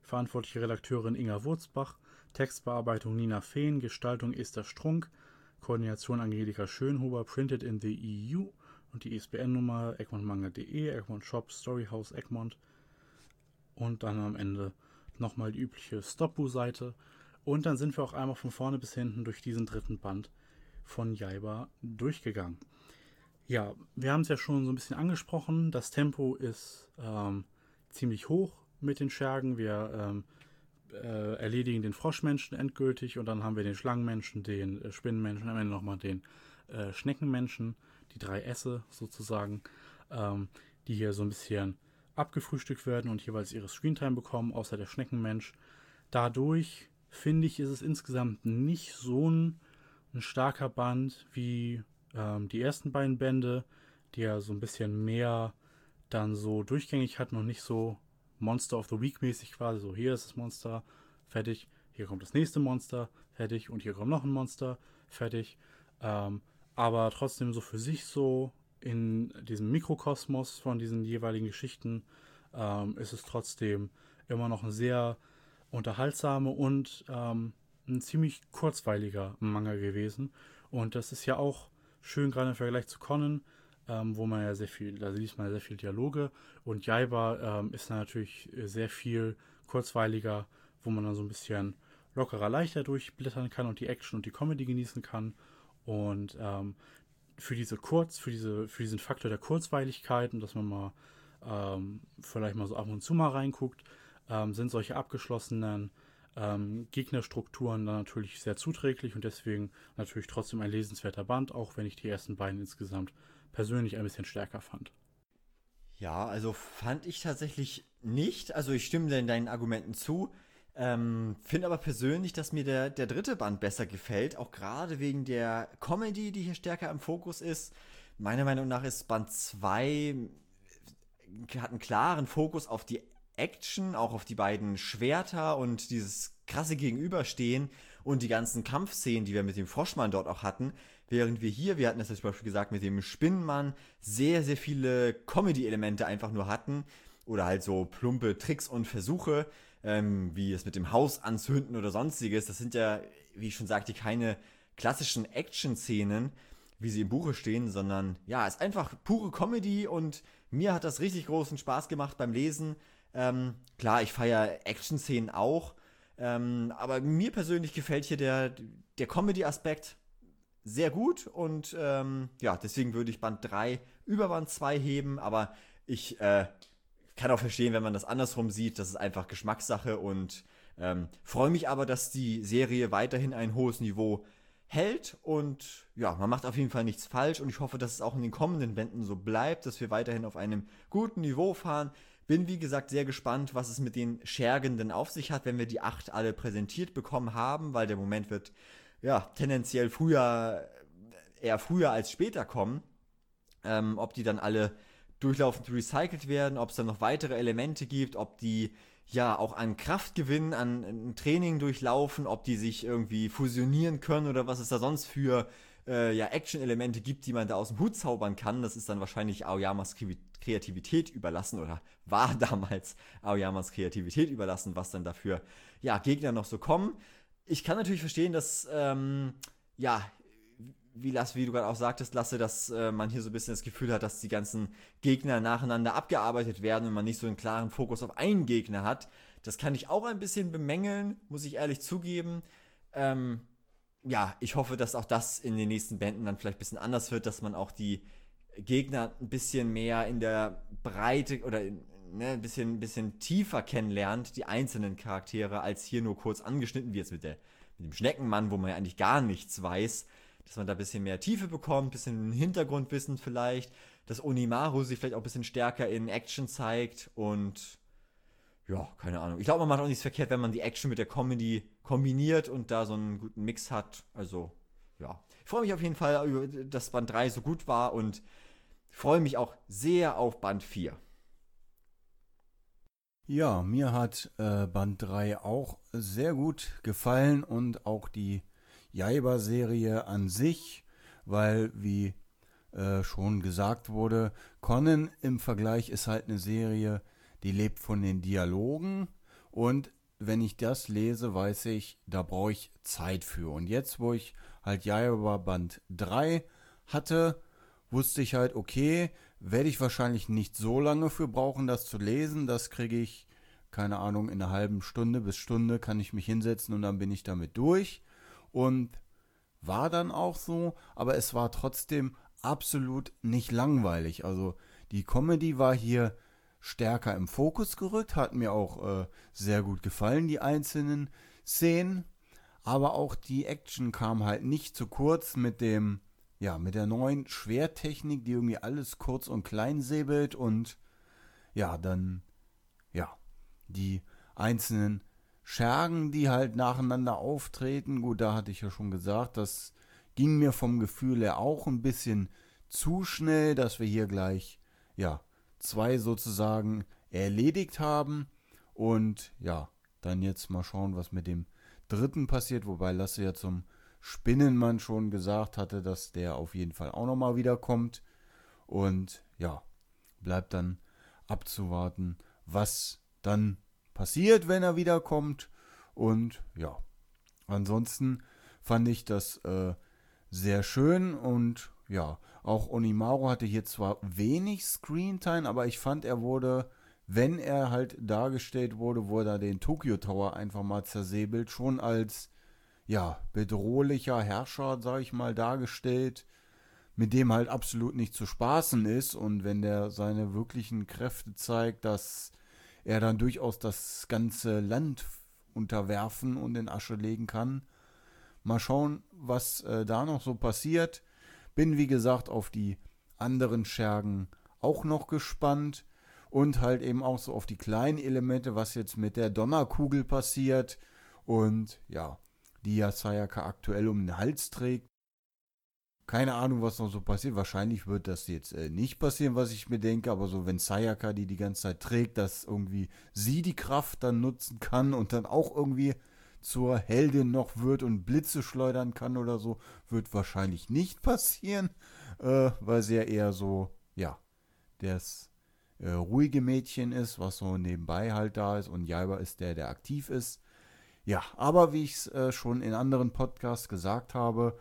Verantwortliche Redakteurin Inga Wurzbach, Textbearbeitung Nina Fehn, Gestaltung Esther Strunk, Koordination Angelika Schönhuber, printed in the EU und die ISBN-Nummer egmontmanga.de, Egmont Shop, Storyhouse Egmont und dann am Ende nochmal die übliche Stopbu-Seite und dann sind wir auch einmal von vorne bis hinten durch diesen dritten Band von Jaiba durchgegangen. Ja, wir haben es ja schon so ein bisschen angesprochen. Das Tempo ist ähm, ziemlich hoch mit den Schergen. Wir ähm, äh, erledigen den Froschmenschen endgültig und dann haben wir den Schlangenmenschen, den äh, Spinnenmenschen, am Ende nochmal den äh, Schneckenmenschen, die drei Esse sozusagen, ähm, die hier so ein bisschen abgefrühstückt werden und jeweils ihre Screentime bekommen, außer der Schneckenmensch. Dadurch finde ich, ist es insgesamt nicht so ein, ein starker Band wie ähm, die ersten beiden Bände, die ja so ein bisschen mehr dann so durchgängig hatten und nicht so Monster of the Week mäßig quasi. So, hier ist das Monster, fertig. Hier kommt das nächste Monster, fertig. Und hier kommt noch ein Monster, fertig. Ähm, aber trotzdem so für sich so in diesem Mikrokosmos von diesen jeweiligen Geschichten ähm, ist es trotzdem immer noch ein sehr unterhaltsame und ähm, ein ziemlich kurzweiliger Manga gewesen. Und das ist ja auch schön, gerade im Vergleich zu Conan, ähm, wo man ja sehr viel, da liest man ja sehr viel Dialoge. Und Jaiba ähm, ist natürlich sehr viel kurzweiliger, wo man dann so ein bisschen lockerer, leichter durchblättern kann und die Action und die Comedy genießen kann. Und ähm, für diese Kurz, für diese, für diesen Faktor der Kurzweiligkeit und dass man mal ähm, vielleicht mal so ab und zu mal reinguckt, ähm, sind solche abgeschlossenen ähm, Gegnerstrukturen dann natürlich sehr zuträglich und deswegen natürlich trotzdem ein lesenswerter Band, auch wenn ich die ersten beiden insgesamt persönlich ein bisschen stärker fand. Ja, also fand ich tatsächlich nicht. Also ich stimme in deinen Argumenten zu. Ähm, Finde aber persönlich, dass mir der, der dritte Band besser gefällt, auch gerade wegen der Comedy, die hier stärker im Fokus ist. Meiner Meinung nach ist Band 2 hat einen klaren Fokus auf die Action, auch auf die beiden Schwerter und dieses krasse Gegenüberstehen und die ganzen Kampfszenen, die wir mit dem Froschmann dort auch hatten. Während wir hier, wir hatten das zum Beispiel gesagt, mit dem Spinnenmann sehr, sehr viele Comedy-Elemente einfach nur hatten. Oder halt so plumpe Tricks und Versuche, ähm, wie es mit dem Haus anzünden oder sonstiges. Das sind ja, wie ich schon sagte, keine klassischen Action-Szenen, wie sie im Buche stehen, sondern ja, es ist einfach pure Comedy und mir hat das richtig großen Spaß gemacht beim Lesen. Ähm, klar, ich feiere Action-Szenen auch, ähm, aber mir persönlich gefällt hier der, der Comedy-Aspekt sehr gut und ähm, ja, deswegen würde ich Band 3 über Band 2 heben, aber ich äh, kann auch verstehen, wenn man das andersrum sieht, das ist einfach Geschmackssache und ähm, freue mich aber, dass die Serie weiterhin ein hohes Niveau hält und ja, man macht auf jeden Fall nichts falsch und ich hoffe, dass es auch in den kommenden Bänden so bleibt, dass wir weiterhin auf einem guten Niveau fahren. Bin wie gesagt sehr gespannt, was es mit den Schergen auf sich hat, wenn wir die acht alle präsentiert bekommen haben, weil der Moment wird ja tendenziell früher, eher früher als später kommen. Ähm, ob die dann alle durchlaufend recycelt werden, ob es dann noch weitere Elemente gibt, ob die ja auch an Kraft gewinnen, an, an Training durchlaufen, ob die sich irgendwie fusionieren können oder was es da sonst für äh, ja, Action-Elemente gibt, die man da aus dem Hut zaubern kann. Das ist dann wahrscheinlich Aoyamas Kreativität überlassen oder war damals Aoyamas Kreativität überlassen, was dann dafür ja, Gegner noch so kommen. Ich kann natürlich verstehen, dass ähm, ja, wie, Lasse, wie du gerade auch sagtest, Lasse, dass äh, man hier so ein bisschen das Gefühl hat, dass die ganzen Gegner nacheinander abgearbeitet werden und man nicht so einen klaren Fokus auf einen Gegner hat. Das kann ich auch ein bisschen bemängeln, muss ich ehrlich zugeben. Ähm, ja, ich hoffe, dass auch das in den nächsten Bänden dann vielleicht ein bisschen anders wird, dass man auch die Gegner ein bisschen mehr in der Breite oder ne, ein bisschen, ein bisschen tiefer kennenlernt, die einzelnen Charaktere, als hier nur kurz angeschnitten, jetzt mit, der, mit dem Schneckenmann, wo man ja eigentlich gar nichts weiß, dass man da ein bisschen mehr Tiefe bekommt, ein bisschen Hintergrundwissen vielleicht, dass Onimaru sich vielleicht auch ein bisschen stärker in Action zeigt und ja, keine Ahnung. Ich glaube, man macht auch nichts verkehrt, wenn man die Action mit der Comedy kombiniert und da so einen guten Mix hat. Also, ja. Ich freue mich auf jeden Fall, dass Band 3 so gut war und freue mich auch sehr auf Band 4. Ja, mir hat äh, Band 3 auch sehr gut gefallen und auch die Jaiba-Serie an sich, weil, wie äh, schon gesagt wurde, Conan im Vergleich ist halt eine Serie, die lebt von den Dialogen und wenn ich das lese, weiß ich, da brauche ich Zeit für. Und jetzt, wo ich halt Jaiba Band 3 hatte, wusste ich halt, okay, werde ich wahrscheinlich nicht so lange für brauchen, das zu lesen. Das kriege ich, keine Ahnung, in einer halben Stunde bis Stunde kann ich mich hinsetzen und dann bin ich damit durch. Und war dann auch so, aber es war trotzdem absolut nicht langweilig. Also die Comedy war hier stärker im Fokus gerückt, hat mir auch äh, sehr gut gefallen, die einzelnen Szenen. Aber auch die Action kam halt nicht zu kurz mit dem, ja, mit der neuen Schwertechnik, die irgendwie alles kurz und klein säbelt und ja, dann, ja, die einzelnen Schergen, die halt nacheinander auftreten. Gut, da hatte ich ja schon gesagt, das ging mir vom Gefühl her auch ein bisschen zu schnell, dass wir hier gleich, ja, zwei sozusagen erledigt haben. Und ja, dann jetzt mal schauen, was mit dem dritten passiert. Wobei Lasse ja zum Spinnenmann schon gesagt hatte, dass der auf jeden Fall auch nochmal wiederkommt. Und ja, bleibt dann abzuwarten, was dann passiert, wenn er wiederkommt. Und ja, ansonsten fand ich das äh, sehr schön und ja, auch Onimaru hatte hier zwar wenig Screentime, aber ich fand, er wurde, wenn er halt dargestellt wurde, wurde er den Tokyo Tower einfach mal zersäbelt, schon als, ja, bedrohlicher Herrscher, sag ich mal, dargestellt, mit dem halt absolut nicht zu spaßen ist. Und wenn der seine wirklichen Kräfte zeigt, dass er dann durchaus das ganze Land unterwerfen und in Asche legen kann. Mal schauen, was äh, da noch so passiert. Bin wie gesagt auf die anderen Schergen auch noch gespannt und halt eben auch so auf die kleinen Elemente, was jetzt mit der Donnerkugel passiert und ja, die ja Sayaka aktuell um den Hals trägt. Keine Ahnung, was noch so passiert. Wahrscheinlich wird das jetzt äh, nicht passieren, was ich mir denke, aber so, wenn Sayaka die die ganze Zeit trägt, dass irgendwie sie die Kraft dann nutzen kann und dann auch irgendwie zur Heldin noch wird und Blitze schleudern kann oder so, wird wahrscheinlich nicht passieren, äh, weil sie ja eher so, ja, das äh, ruhige Mädchen ist, was so nebenbei halt da ist und Jaiba ist der, der aktiv ist. Ja, aber wie ich es äh, schon in anderen Podcasts gesagt habe,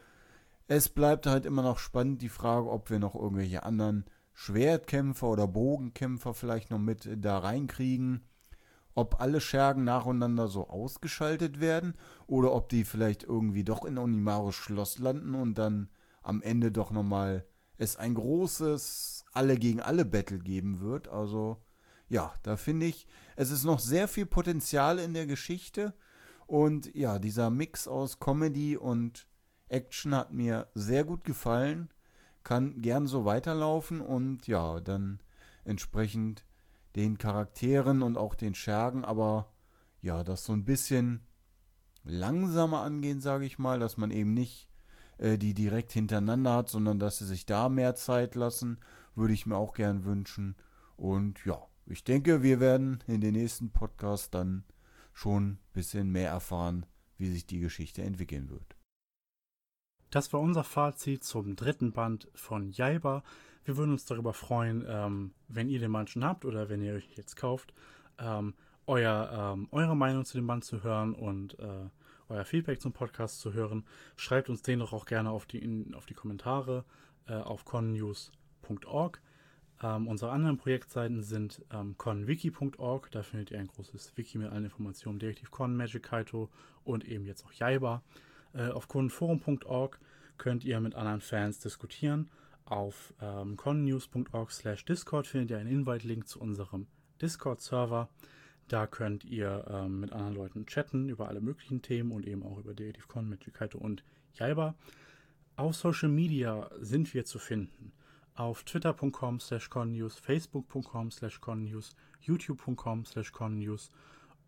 es bleibt halt immer noch spannend die Frage, ob wir noch irgendwelche anderen Schwertkämpfer oder Bogenkämpfer vielleicht noch mit da reinkriegen ob alle Schergen nacheinander so ausgeschaltet werden oder ob die vielleicht irgendwie doch in Onimaros Schloss landen und dann am Ende doch nochmal es ein großes Alle gegen alle Battle geben wird. Also ja, da finde ich, es ist noch sehr viel Potenzial in der Geschichte und ja, dieser Mix aus Comedy und Action hat mir sehr gut gefallen, kann gern so weiterlaufen und ja, dann entsprechend den Charakteren und auch den Schergen, aber ja, das so ein bisschen langsamer angehen, sage ich mal, dass man eben nicht äh, die direkt hintereinander hat, sondern dass sie sich da mehr Zeit lassen, würde ich mir auch gern wünschen. Und ja, ich denke, wir werden in den nächsten Podcast dann schon ein bisschen mehr erfahren, wie sich die Geschichte entwickeln wird. Das war unser Fazit zum dritten Band von Jaiba. Wir würden uns darüber freuen, ähm, wenn ihr den Band schon habt oder wenn ihr euch jetzt kauft, ähm, euer, ähm, eure Meinung zu dem Band zu hören und äh, euer Feedback zum Podcast zu hören. Schreibt uns den doch auch gerne auf die, in, auf die Kommentare äh, auf connews.org. Ähm, unsere anderen Projektseiten sind ähm, conwiki.org. Da findet ihr ein großes Wiki mit allen Informationen, Detektiv Con, Magic Kaito und eben jetzt auch Jaiba. Äh, auf kundenforum.org könnt ihr mit anderen Fans diskutieren. Auf ähm, connews.org slash Discord findet ihr einen Invite-Link zu unserem Discord-Server. Da könnt ihr ähm, mit anderen Leuten chatten über alle möglichen Themen und eben auch über DativCon, Magic Kaito und Jaiba. Auf Social Media sind wir zu finden. auf twitter.com slash connews, facebook.com slash connews, youtube.com slash connews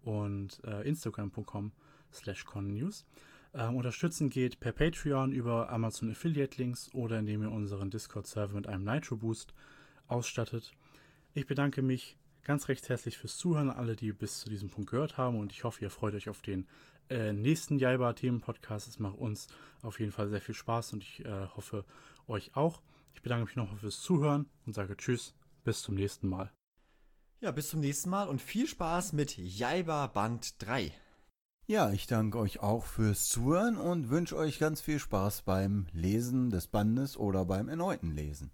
und äh, instagram.com slash connews. Ähm, unterstützen geht per Patreon über Amazon Affiliate Links oder indem ihr unseren Discord-Server mit einem Nitro Boost ausstattet. Ich bedanke mich ganz recht herzlich fürs Zuhören, alle, die bis zu diesem Punkt gehört haben und ich hoffe, ihr freut euch auf den äh, nächsten Jaiba-Themen-Podcast. Es macht uns auf jeden Fall sehr viel Spaß und ich äh, hoffe, euch auch. Ich bedanke mich nochmal fürs Zuhören und sage Tschüss, bis zum nächsten Mal. Ja, bis zum nächsten Mal und viel Spaß mit Jaiba Band 3. Ja, ich danke euch auch fürs Zuhören und wünsche euch ganz viel Spaß beim Lesen des Bandes oder beim erneuten Lesen.